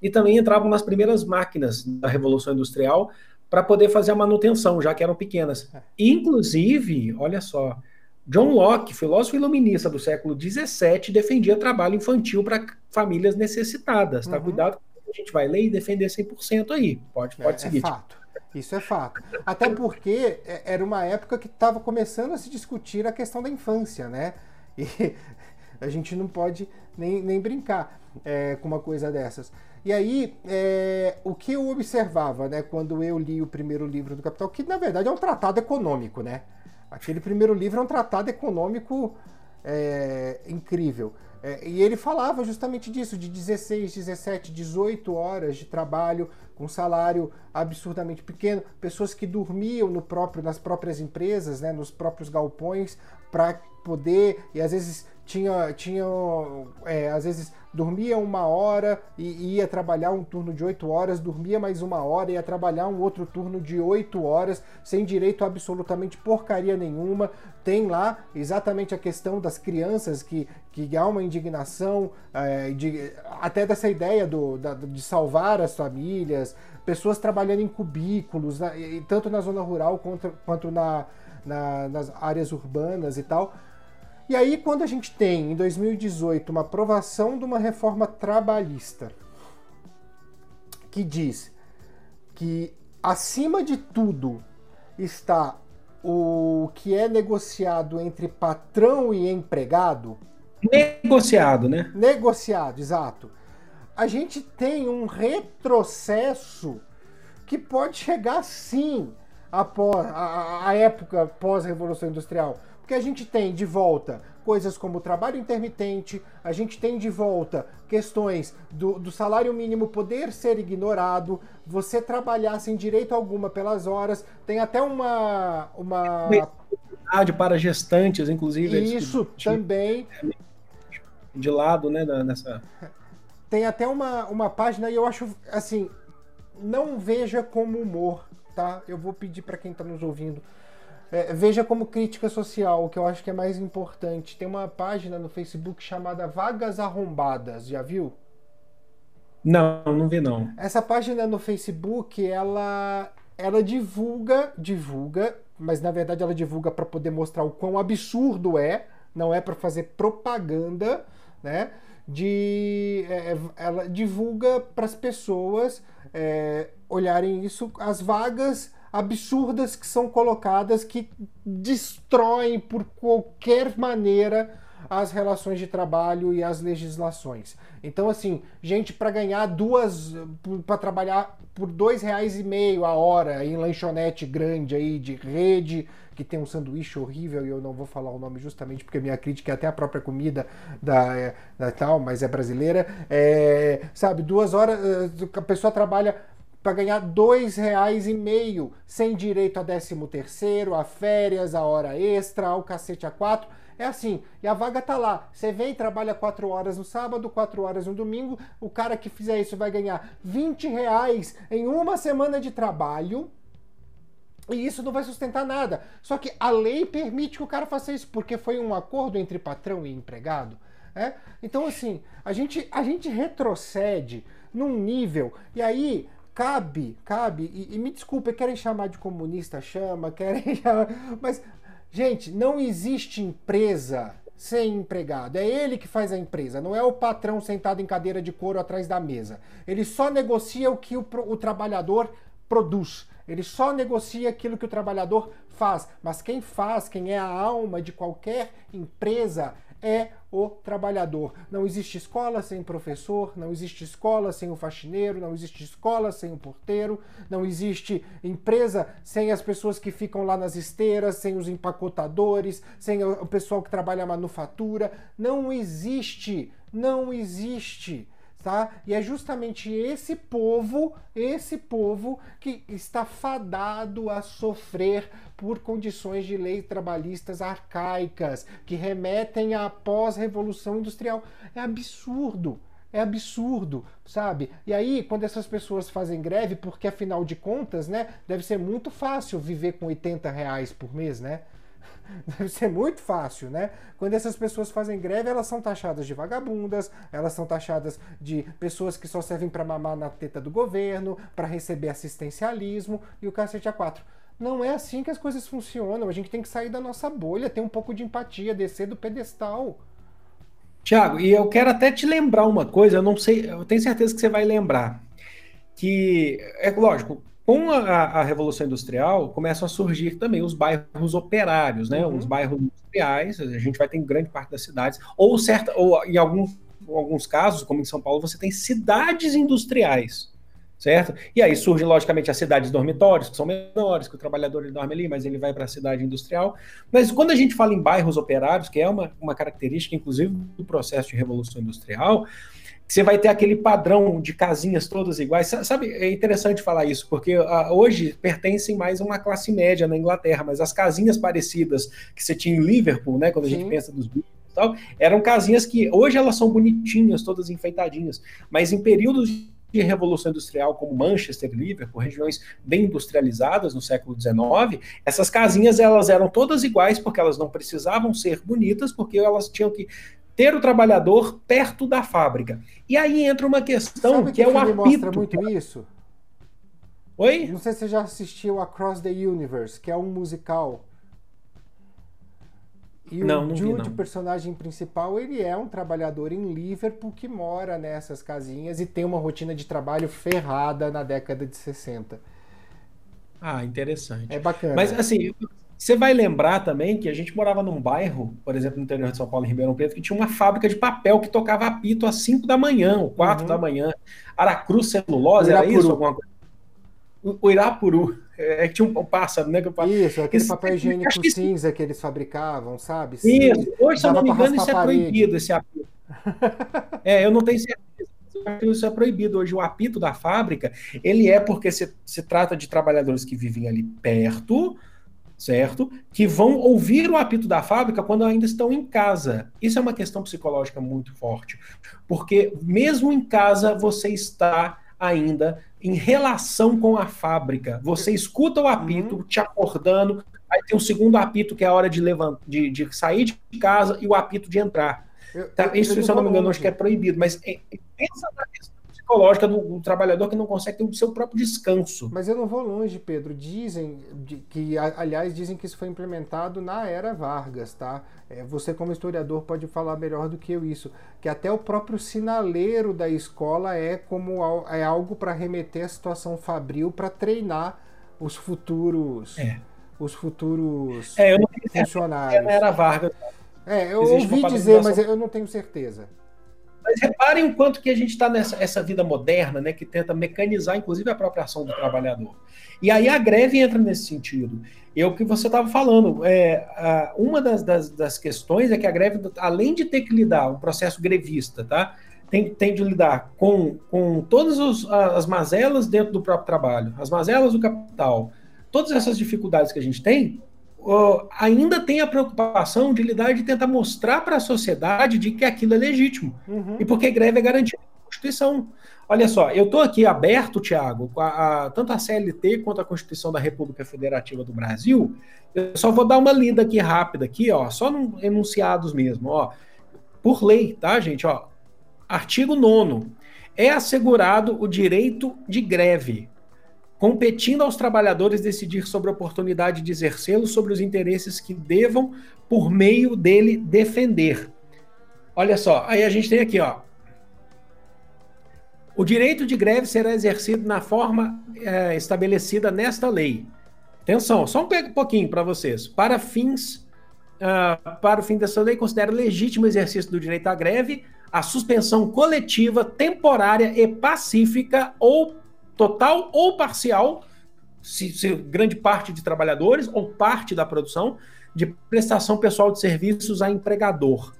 e também entravam nas primeiras máquinas da Revolução Industrial para poder fazer a manutenção, já que eram pequenas. É. Inclusive, olha só, John Locke, filósofo iluminista do século XVII, defendia trabalho infantil para famílias necessitadas. Tá? Uhum. Cuidado, a gente vai ler e defender 100% aí. Pode, pode é, seguir. É fato. Isso é fato. Até porque é, era uma época que estava começando a se discutir a questão da infância, né? E a gente não pode nem, nem brincar é, com uma coisa dessas. E aí, é, o que eu observava, né, quando eu li o primeiro livro do Capital, que na verdade é um tratado econômico, né? Aquele primeiro livro é um tratado econômico é, incrível. É, e ele falava justamente disso, de 16, 17, 18 horas de trabalho com salário absurdamente pequeno, pessoas que dormiam no próprio, nas próprias empresas, né, nos próprios galpões, para poder, e às vezes tinha, tinha é, às vezes dormia uma hora e ia trabalhar um turno de oito horas, dormia mais uma hora e ia trabalhar um outro turno de oito horas, sem direito a absolutamente porcaria nenhuma. Tem lá exatamente a questão das crianças, que, que há uma indignação, é, de, até dessa ideia do, da, de salvar as famílias, pessoas trabalhando em cubículos, tanto na zona rural quanto, quanto na, na, nas áreas urbanas e tal. E aí, quando a gente tem, em 2018, uma aprovação de uma reforma trabalhista que diz que, acima de tudo, está o que é negociado entre patrão e empregado. Negociado, né? Negociado, exato. A gente tem um retrocesso que pode chegar sim após a, a época pós-revolução industrial porque a gente tem de volta coisas como o trabalho intermitente, a gente tem de volta questões do, do, salário mínimo poder ser ignorado, você trabalhar sem direito alguma pelas horas, tem até uma. uma... para gestantes, inclusive. Isso também. De lado, né, nessa. Tem até uma, uma página e eu acho assim, não veja como humor, tá? Eu vou pedir para quem está nos ouvindo é, veja como crítica social, o que eu acho que é mais importante. Tem uma página no Facebook chamada Vagas Arrombadas, já viu? Não, não vi não. Essa página no Facebook, ela ela divulga, divulga, mas na verdade ela divulga para poder mostrar o quão absurdo é, não é para fazer propaganda, né? De, é, é ela divulga para as pessoas é, olharem isso, as vagas absurdas que são colocadas que destroem por qualquer maneira as relações de trabalho e as legislações. Então, assim, gente para ganhar duas, para trabalhar por dois reais e meio a hora em lanchonete grande aí de rede que tem um sanduíche horrível e eu não vou falar o nome justamente porque minha crítica é até a própria comida da, da tal, mas é brasileira. É, sabe, duas horas eh, a pessoa trabalha para ganhar dois reais e meio, sem direito a décimo terceiro, a férias, a hora extra, ao cacete a quatro. É assim, e a vaga tá lá. Você vem, trabalha quatro horas no sábado, quatro horas no domingo. O cara que fizer isso vai ganhar 20 reais em uma semana de trabalho. E isso não vai sustentar nada. Só que a lei permite que o cara faça isso, porque foi um acordo entre patrão e empregado. É? Então, assim, a gente, a gente retrocede num nível. E aí, cabe, cabe, e, e me desculpe, querem chamar de comunista, chama, querem chamar, mas, gente, não existe empresa sem empregado. É ele que faz a empresa, não é o patrão sentado em cadeira de couro atrás da mesa. Ele só negocia o que o, o trabalhador produz. Ele só negocia aquilo que o trabalhador faz. Mas quem faz, quem é a alma de qualquer empresa é o trabalhador. Não existe escola sem professor, não existe escola sem o faxineiro, não existe escola sem o porteiro, não existe empresa sem as pessoas que ficam lá nas esteiras, sem os empacotadores, sem o pessoal que trabalha a manufatura. Não existe, não existe tá? E é justamente esse povo, esse povo que está fadado a sofrer por condições de leis trabalhistas arcaicas, que remetem à pós-revolução industrial. É absurdo. É absurdo, sabe? E aí, quando essas pessoas fazem greve, porque afinal de contas, né, deve ser muito fácil viver com 80 reais por mês, né? Deve ser muito fácil, né? Quando essas pessoas fazem greve, elas são taxadas de vagabundas, elas são taxadas de pessoas que só servem para mamar na teta do governo, para receber assistencialismo e o cacete a quatro. Não é assim que as coisas funcionam. A gente tem que sair da nossa bolha, ter um pouco de empatia, descer do pedestal. Tiago, e eu quero até te lembrar uma coisa, eu não sei, eu tenho certeza que você vai lembrar. Que, é lógico, com a, a, Revolução Industrial, começam a surgir também os bairros operários, né? Uhum. Os bairros industriais, a gente vai ter em grande parte das cidades, ou certa, ou em alguns, alguns casos, como em São Paulo, você tem cidades industriais, certo? E aí surgem, logicamente, as cidades dormitórios, que são menores, que o trabalhador dorme ali, mas ele vai para a cidade industrial. Mas quando a gente fala em bairros operários, que é uma, uma característica, inclusive, do processo de Revolução Industrial, você vai ter aquele padrão de casinhas todas iguais. Sabe, é interessante falar isso, porque uh, hoje pertencem mais a uma classe média na Inglaterra, mas as casinhas parecidas que você tinha em Liverpool, né, quando a Sim. gente pensa dos Beatles e tal, eram casinhas que hoje elas são bonitinhas, todas enfeitadinhas, mas em períodos de revolução industrial como Manchester e Liverpool, regiões bem industrializadas no século XIX, essas casinhas elas eram todas iguais porque elas não precisavam ser bonitas, porque elas tinham que ter o trabalhador perto da fábrica. E aí entra uma questão Sabe que, que é o apito. mostra muito isso? Oi? Não sei se você já assistiu Across the Universe, que é um musical. E não, o Jude, o personagem principal, ele é um trabalhador em Liverpool que mora nessas casinhas e tem uma rotina de trabalho ferrada na década de 60. Ah, interessante. É bacana. Mas assim, você vai lembrar também que a gente morava num bairro, por exemplo, no interior de São Paulo, em Ribeirão Preto, que tinha uma fábrica de papel que tocava apito às 5 da manhã, ou 4 uhum. da manhã. Aracruz Celulose, era isso? Alguma coisa? O Irapuru. É, é que tinha um pássaro, né? Que Isso, aquele esse, papel higiênico que cinza que eles fabricavam, sabe? Isso. Hoje, se eu não me engano, isso é proibido, esse apito. é, eu não tenho certeza. Isso é proibido. Hoje, o apito da fábrica, ele é porque se, se trata de trabalhadores que vivem ali perto, certo? Que vão ouvir o apito da fábrica quando ainda estão em casa. Isso é uma questão psicológica muito forte, porque mesmo em casa você está ainda em relação com a fábrica. Você escuta o apito uhum. te acordando, aí tem o segundo apito que é a hora de, levantar, de, de sair de casa e o apito de entrar. Eu, tá, eu, isso, eu se eu não me engano, acho que é proibido, mas é, é, pensa na questão psicológica do, do, trabalhador que não consegue ter o seu próprio descanso. Mas eu não vou longe, Pedro. Dizem que, aliás, dizem que isso foi implementado na era Vargas, tá? É, você, como historiador, pode falar melhor do que eu isso. Que até o próprio sinaleiro da escola é como é algo para remeter à situação fabril para treinar os futuros. É. Os futuros é, eu não funcionários. Era Vargas. É, eu Existe ouvi dizer, mas eu não tenho certeza. Mas reparem o quanto que a gente está nessa essa vida moderna, né, que tenta mecanizar, inclusive, a própria ação do trabalhador. E aí a greve entra nesse sentido. E é o que você estava falando. É, a, uma das, das, das, questões é que a greve, além de ter que lidar, um processo grevista, tá? Tem, tem de lidar com, com todas os, as mazelas dentro do próprio trabalho, as mazelas do capital, todas essas dificuldades que a gente tem, uh, ainda tem a preocupação de lidar de tentar mostrar para a sociedade de que aquilo é legítimo. Uhum. E porque greve é garantido pela Constituição. Olha só, eu estou aqui aberto, Tiago, tanto a CLT quanto a Constituição da República Federativa do Brasil. Eu só vou dar uma lida aqui rápida, aqui, ó, só no enunciados mesmo, ó. Por lei, tá, gente? Ó, artigo 9 é assegurado o direito de greve, competindo aos trabalhadores decidir sobre a oportunidade de exercê-lo sobre os interesses que devam, por meio dele, defender. Olha só, aí a gente tem aqui, ó. O direito de greve será exercido na forma é, estabelecida nesta lei. Atenção, só um pouquinho para vocês. Para fins, uh, para o fim dessa lei, considera legítimo exercício do direito à greve a suspensão coletiva, temporária e pacífica ou total ou parcial, se, se, grande parte de trabalhadores ou parte da produção, de prestação pessoal de serviços a empregador.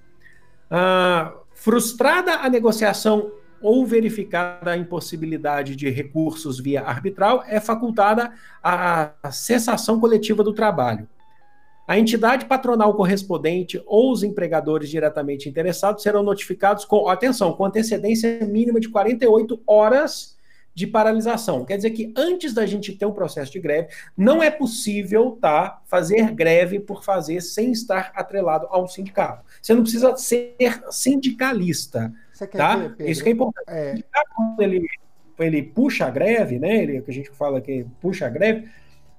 Uh, frustrada a negociação ou verificada a impossibilidade de recursos via arbitral, é facultada a cessação coletiva do trabalho. A entidade patronal correspondente ou os empregadores diretamente interessados serão notificados com, atenção, com antecedência mínima de 48 horas de paralisação. Quer dizer que antes da gente ter um processo de greve, não é possível tá, fazer greve por fazer sem estar atrelado a um sindicato. Você não precisa ser sindicalista. Tá? Ver, Isso que é importante. É... Quando ele, ele puxa a greve, né? Ele, que a gente fala que puxa a greve,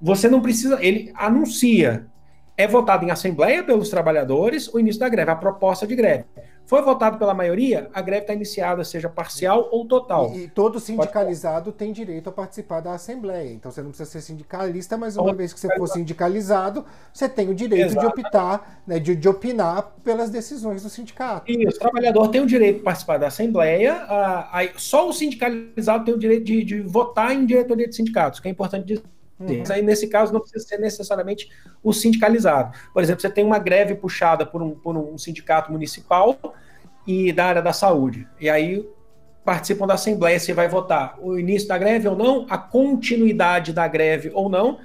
você não precisa. Ele anuncia. É votado em assembleia pelos trabalhadores o início da greve, a proposta de greve. Foi votado pela maioria, a greve está iniciada, seja parcial ou total. E, e todo sindicalizado tem direito a participar da Assembleia. Então você não precisa ser sindicalista, mas uma vez que você for sindicalizado, você tem o direito Exato. de optar, né, de, de, opinar pelas decisões do sindicato. Isso, o trabalhador tem o direito de participar da Assembleia, aí, só o sindicalizado tem o direito de, de votar em diretoria de sindicatos, que é importante dizer. Uhum. Mas aí, nesse caso, não precisa ser necessariamente o sindicalizado. Por exemplo, você tem uma greve puxada por um, por um sindicato municipal e da área da saúde. E aí participam da Assembleia, você vai votar o início da greve ou não, a continuidade da greve ou não.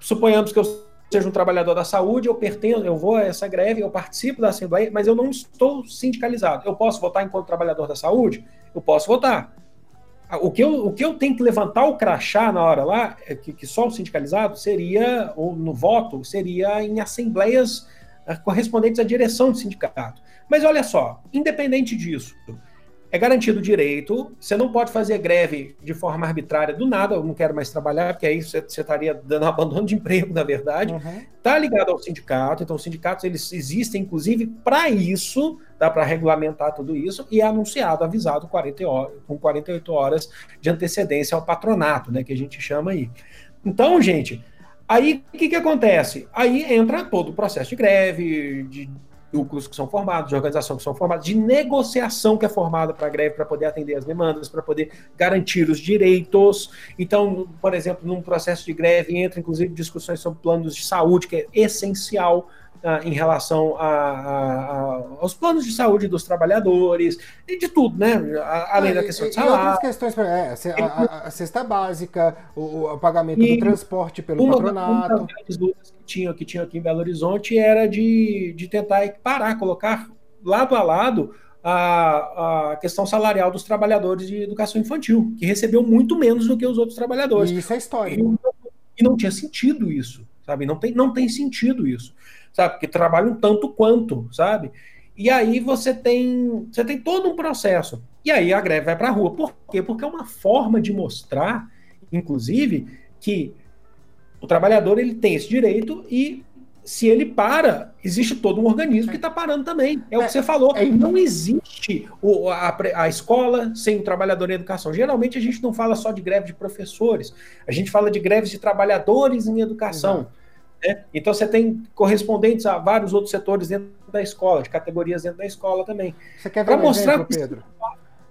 Suponhamos que eu seja um trabalhador da saúde, eu pertenço, eu vou a essa greve, eu participo da Assembleia, mas eu não estou sindicalizado. Eu posso votar enquanto trabalhador da saúde? Eu posso votar. O que, eu, o que eu tenho que levantar o crachá na hora lá, é que, que só o sindicalizado seria, ou no voto, seria em assembleias eh, correspondentes à direção do sindicato. Mas olha só, independente disso, é garantido o direito, você não pode fazer greve de forma arbitrária do nada, eu não quero mais trabalhar, porque aí você, você estaria dando abandono de emprego, na verdade. Está uhum. ligado ao sindicato, então os sindicatos eles existem, inclusive, para isso, dá para regulamentar tudo isso, e é anunciado, avisado 40 horas, com 48 horas de antecedência ao patronato, né, que a gente chama aí. Então, gente, aí o que, que acontece? Aí entra todo o processo de greve, de núcleos que são formados, de organização que são formados, de negociação que é formada para a greve, para poder atender as demandas, para poder garantir os direitos. Então, por exemplo, num processo de greve entra inclusive discussões sobre planos de saúde, que é essencial ah, em relação a, a, a, aos planos de saúde dos trabalhadores e de tudo, né? além é, da questão de salário. E outras questões, é, a, cesta básica, o, o pagamento e do transporte pelo uma, patronato. Uma das lutas que tinha, que tinha aqui em Belo Horizonte era de, de tentar equiparar, colocar lado a lado a, a, questão salarial dos trabalhadores de educação infantil, que recebeu muito menos do que os outros trabalhadores. E isso é história. E, e, não tinha sentido isso, sabe? Não tem, não tem sentido isso sabe? Porque trabalham tanto quanto, sabe? E aí você tem, você tem todo um processo. E aí a greve vai para a rua. Por quê? Porque é uma forma de mostrar, inclusive, que o trabalhador ele tem esse direito e se ele para, existe todo um organismo que está parando também. É, o que você falou. É, não existe o, a, a, escola sem o trabalhador em educação. Geralmente a gente não fala só de greve de professores, a gente fala de greves de trabalhadores em educação. Né? Então você tem correspondentes a vários outros setores dentro da escola, de categorias dentro da escola também. Você quer ver um mostrar exemplo, Pedro?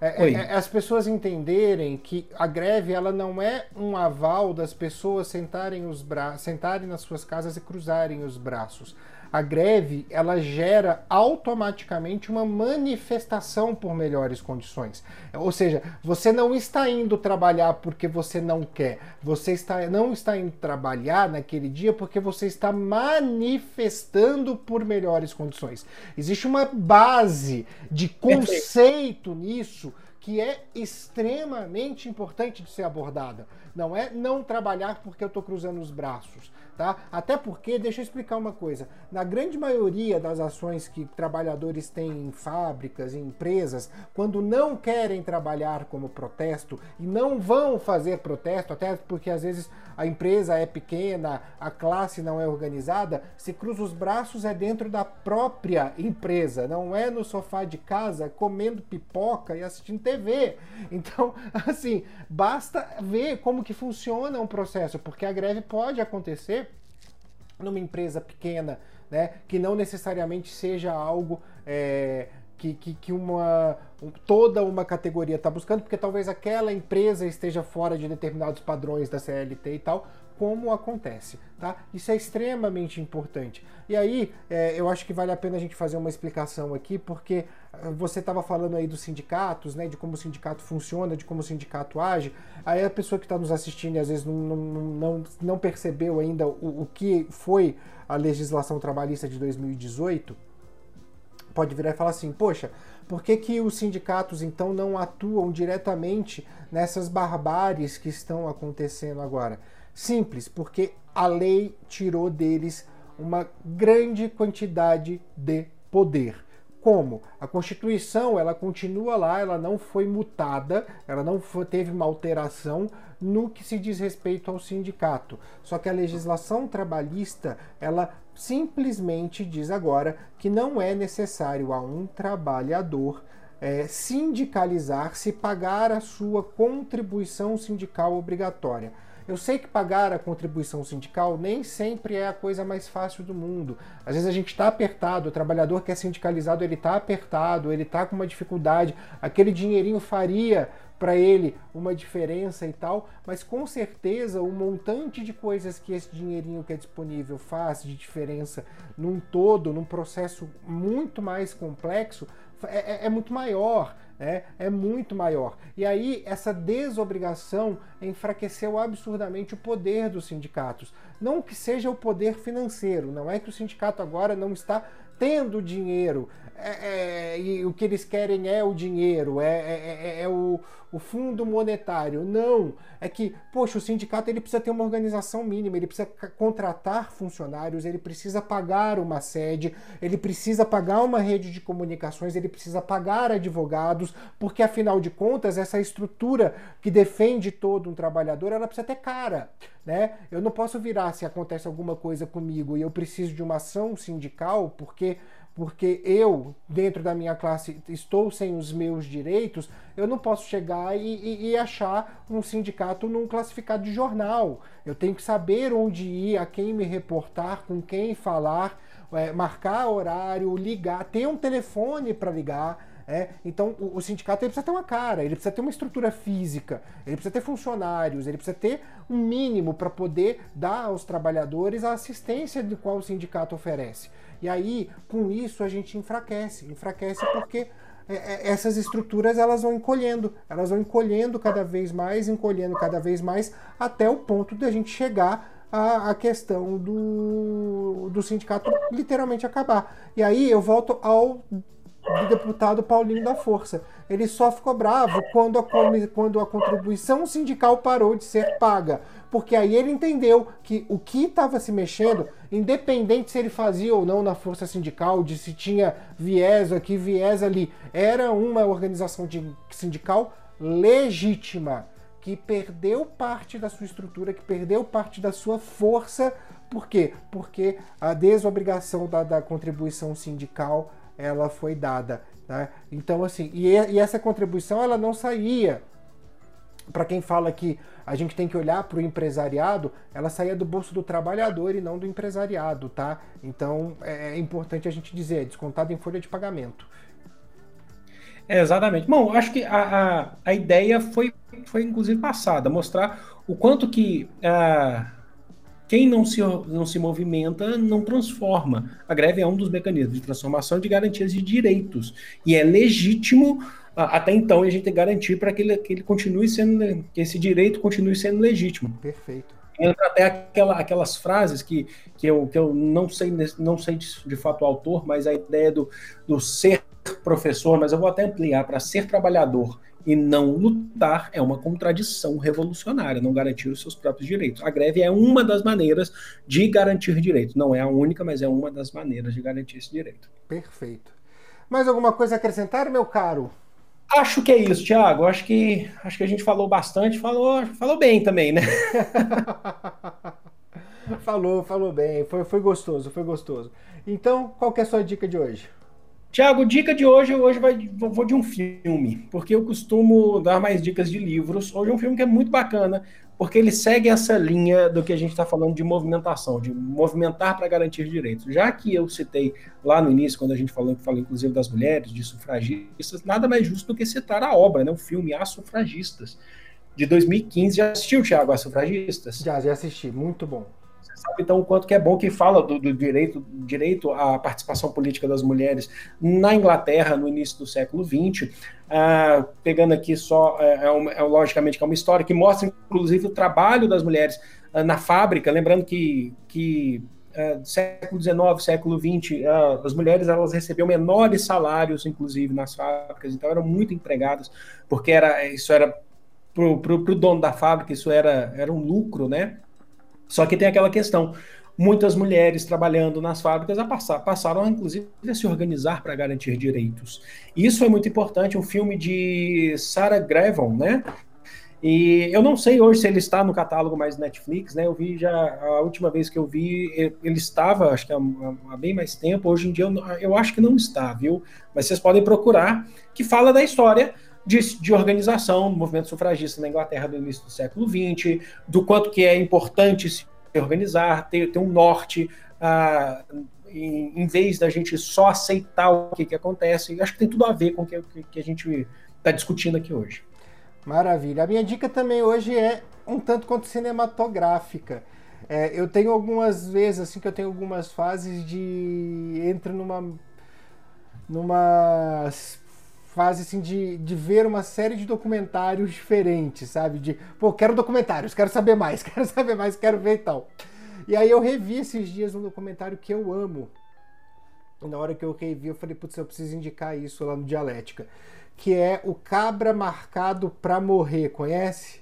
É, é, é, as pessoas entenderem que a greve ela não é um aval das pessoas sentarem, os bra sentarem nas suas casas e cruzarem os braços a greve ela gera automaticamente uma manifestação por melhores condições. Ou seja, você não está indo trabalhar porque você não quer, você está, não está indo trabalhar naquele dia porque você está manifestando por melhores condições. Existe uma base de conceito nisso que é extremamente importante de ser abordada. Não é não trabalhar porque eu estou cruzando os braços. Tá? Até porque, deixa eu explicar uma coisa: na grande maioria das ações que trabalhadores têm em fábricas, em empresas, quando não querem trabalhar como protesto e não vão fazer protesto, até porque às vezes a empresa é pequena, a classe não é organizada, se cruza os braços é dentro da própria empresa, não é no sofá de casa comendo pipoca e assistindo TV. Então, assim, basta ver como que funciona um processo, porque a greve pode acontecer numa empresa pequena, né, que não necessariamente seja algo é, que, que, que, uma toda uma categoria está buscando, porque talvez aquela empresa esteja fora de determinados padrões da CLT e tal, como acontece, tá? Isso é extremamente importante. E aí, é, eu acho que vale a pena a gente fazer uma explicação aqui, porque ah, você estava falando aí dos sindicatos, né, de como o sindicato funciona, de como o sindicato age. Aí a pessoa que está nos assistindo e às vezes não, não, não, não percebeu ainda o, o que foi a legislação trabalhista de 2018, pode virar e falar assim, poxa, por que, que os sindicatos então não atuam diretamente nessas barbáries que estão acontecendo agora? Simples, porque a lei tirou deles uma grande quantidade de poder. Como? A Constituição ela continua lá, ela não foi mutada, ela não foi, teve uma alteração no que se diz respeito ao sindicato. Só que a legislação trabalhista ela simplesmente diz agora que não é necessário a um trabalhador é, sindicalizar-se, pagar a sua contribuição sindical obrigatória. Eu sei que pagar a contribuição sindical nem sempre é a coisa mais fácil do mundo. Às vezes a gente está apertado, o trabalhador que é sindicalizado ele está apertado, ele está com uma dificuldade, aquele dinheirinho faria para ele uma diferença e tal, mas com certeza o montante de coisas que esse dinheirinho que é disponível faz de diferença num todo, num processo muito mais complexo, é, é, é muito maior. É, é, muito maior. E aí, essa desobrigação enfraqueceu absurdamente o poder dos sindicatos. Não que seja o poder financeiro, não é que o sindicato agora não está tendo dinheiro, é, é, e o que eles querem é o dinheiro, é, é, é, é, o, o fundo monetário. Não, é que, poxa, o sindicato ele precisa ter uma organização mínima, ele precisa contratar funcionários, ele precisa pagar uma sede, ele precisa pagar uma rede de comunicações, ele precisa pagar advogados, porque afinal de contas, essa estrutura que defende todo um trabalhador, ela precisa ter cara. Né? Eu não posso virar se acontece alguma coisa comigo e eu preciso de uma ação sindical, porque porque eu, dentro da minha classe, estou sem os meus direitos, eu não posso chegar e, e, e, achar um sindicato num classificado de jornal. Eu tenho que saber onde ir, a quem me reportar, com quem falar, é, marcar horário, ligar, ter um telefone para ligar. É, então o, o, sindicato ele precisa ter uma cara, ele precisa ter uma estrutura física, ele precisa ter funcionários, ele precisa ter um mínimo para poder dar aos trabalhadores a assistência de qual o sindicato oferece. E aí, com isso, a gente enfraquece. Enfraquece porque é, é, essas estruturas elas vão encolhendo, elas vão encolhendo cada vez mais, encolhendo cada vez mais, até o ponto de a gente chegar à, questão do, do sindicato literalmente acabar. E aí eu volto ao do deputado Paulinho da Força. Ele só ficou bravo quando a, quando a contribuição sindical parou de ser paga. Porque aí ele entendeu que o que estava se mexendo, independente se ele fazia ou não na força sindical, de se tinha viés aqui, viés ali, era uma organização de, sindical legítima, que perdeu parte da sua estrutura, que perdeu parte da sua força. Por quê? Porque a desobrigação da, da contribuição sindical ela foi dada. Né? Então, assim, e, e essa contribuição ela não saía. Para quem fala que a gente tem que olhar para o empresariado, ela saía do bolso do trabalhador e não do empresariado, tá? Então é, é importante a gente dizer, é descontado em folha de pagamento. É, exatamente. Bom, acho que a, a, a, ideia foi, foi inclusive passada, mostrar o quanto que uh, quem não se, não se movimenta não transforma. A greve é um dos mecanismos de transformação de garantias de direitos. E é legítimo, até então, a gente garantir para que ele, que ele continue sendo, que esse direito continue sendo legítimo. Perfeito. Entra até aquela, aquelas frases que, que, eu, que eu não sei, não sei de, de fato o autor, mas a ideia do, do ser professor, mas eu vou até ampliar para ser trabalhador e não lutar é uma contradição revolucionária, não garantir os seus próprios direitos. A greve é uma das maneiras de garantir direitos. Não é a única, mas é uma das maneiras de garantir esse direito. Perfeito. Mais alguma coisa a acrescentar, meu caro? Acho que é isso, Thiago. Acho que, acho que a gente falou bastante, falou, falou bem também, né? falou, falou bem. Foi, foi gostoso, foi gostoso. Então, qual que é a sua dica de hoje? Tiago, dica de hoje, hoje vai, vou de um filme, porque eu costumo dar mais dicas de livros. Hoje é um filme que é muito bacana, porque ele segue essa linha do que a gente está falando de movimentação, de movimentar para garantir direitos. Já que eu citei lá no início, quando a gente falou, falou inclusive das mulheres, de sufragistas, nada mais justo do que citar a obra, né? o filme As Sufragistas, de 2015. Já assistiu, Tiago, As Sufragistas? Já, já assisti, muito bom sabe então o quanto que é bom que fala do, do, direito, direito à participação política das mulheres na Inglaterra no início do século XX. Ah, pegando aqui só, é, é, é, logicamente que é uma história que mostra inclusive o trabalho das mulheres ah, na fábrica, lembrando que, que ah, século XIX, século XX, ah, as mulheres elas recebiam menores salários, inclusive nas fábricas, então eram muito empregadas, porque era, isso era para o dono da fábrica, isso era, era um lucro, né? Só que tem aquela questão. Muitas mulheres trabalhando nas fábricas passaram, inclusive, a se organizar para garantir direitos. Isso é muito importante. Um filme de Sarah Grevon, né? E eu não sei hoje se ele está no catálogo mais Netflix, né? Eu vi já a última vez que eu vi, ele estava, acho que há, há bem mais tempo. Hoje em dia eu, eu, acho que não está, viu? Mas vocês podem procurar, que fala da história de, de, organização do movimento sufragista na Inglaterra do início do século XX, do quanto que é importante se organizar, ter, ter um norte, ah, em, em, vez da gente só aceitar o que, que acontece. Acho que tem tudo a ver com o que, que a gente está discutindo aqui hoje. Maravilha. A minha dica também hoje é um tanto quanto cinematográfica. É, eu tenho algumas vezes, assim, que eu tenho algumas fases de. entro numa. numa fase assim de, de ver uma série de documentários diferentes, sabe? De, pô, quero documentários, quero saber mais, quero saber mais, quero ver e tal. E aí eu revi esses dias um documentário que eu amo. E na hora que eu revi, eu falei, putz, eu preciso indicar isso lá no Dialética. Que é o Cabra Marcado pra Morrer, conhece?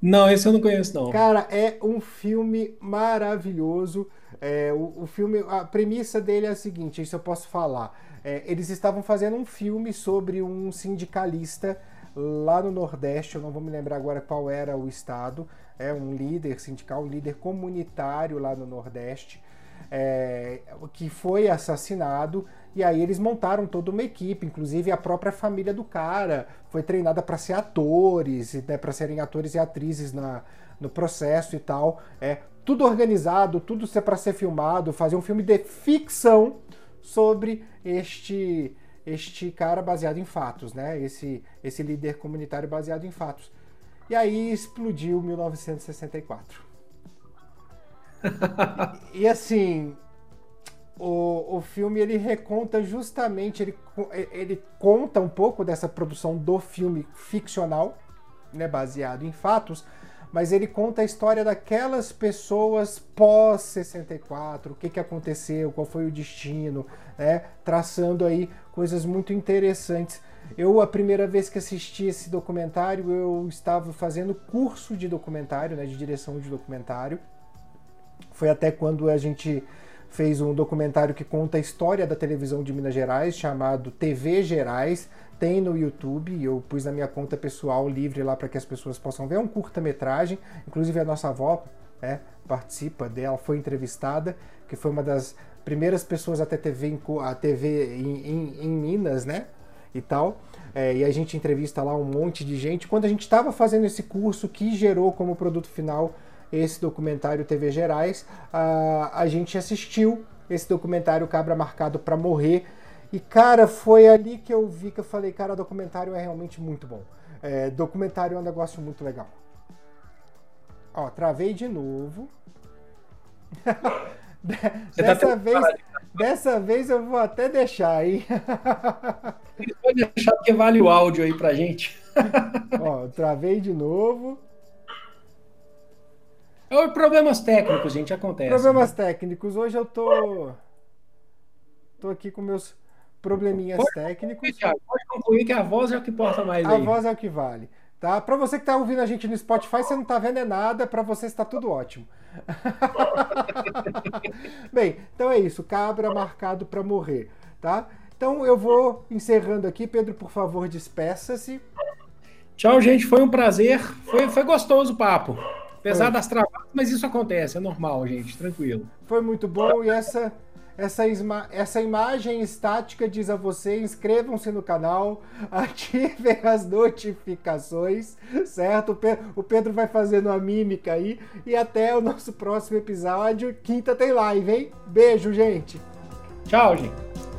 Não, esse eu não conheço, não. Cara, é um filme maravilhoso. É, o, o filme, a premissa dele é a seguinte, isso eu posso falar. É, eles estavam fazendo um filme sobre um sindicalista lá no Nordeste, eu não vou me lembrar agora qual era o estado, é um líder sindical, um líder comunitário lá no Nordeste, é, que foi assassinado. E aí eles montaram toda uma equipe, inclusive a própria família do cara foi treinada para ser atores, né, para serem atores e atrizes na, no processo e tal. É tudo organizado, tudo para ser filmado, fazer um filme de ficção sobre este este cara baseado em fatos, né? Esse esse líder comunitário baseado em fatos. E aí explodiu 1964. e, e assim, o, o filme ele reconta justamente, ele, ele conta um pouco dessa produção do filme ficcional, né, baseado em fatos, mas ele conta a história daquelas pessoas pós 64, o que, que aconteceu, qual foi o destino, né? traçando aí coisas muito interessantes. Eu, a primeira vez que assisti esse documentário, eu estava fazendo curso de documentário, né, de direção de documentário. Foi até quando a gente fez um documentário que conta a história da televisão de Minas Gerais, chamado TV Gerais tem no YouTube, eu pus na minha conta pessoal livre lá para que as pessoas possam ver. É um curta-metragem, inclusive a nossa avó né, participa dela, foi entrevistada, que foi uma das primeiras pessoas a ter TV em, a TV em, em, em Minas, né? E tal. É, e a gente entrevista lá um monte de gente. Quando a gente estava fazendo esse curso que gerou como produto final esse documentário TV Gerais, a, a gente assistiu esse documentário Cabra Marcado para Morrer e, cara, foi ali que eu vi que eu falei, cara, documentário é realmente muito bom. É, documentário é um negócio muito legal. Ó, travei de novo. Tá dessa, tá vez, dessa vez eu vou até deixar aí. Pode deixar porque vale o áudio aí pra gente. Ó, travei de novo. É problemas técnicos, gente, acontece. Problemas né? técnicos. Hoje eu tô tô aqui com meus probleminhas pode técnicos. Pode concluir que a voz é o que importa mais. A aí. voz é o que vale. Tá? Para você que está ouvindo a gente no Spotify, você não está vendo é nada, para você está tudo ótimo. Bem, então é isso, cabra marcado para morrer, tá? Então eu vou encerrando aqui, Pedro, por favor, despeça-se. Tchau, gente, foi um prazer, foi, foi gostoso o papo. Apesar foi. das travadas, mas isso acontece, é normal, gente, tranquilo. Foi muito bom e essa essa, essa imagem estática diz a você: inscrevam-se no canal, ativem as notificações, certo? O Pedro vai fazendo a mímica aí. E até o nosso próximo episódio. Quinta tem live, hein? Beijo, gente. Tchau, gente.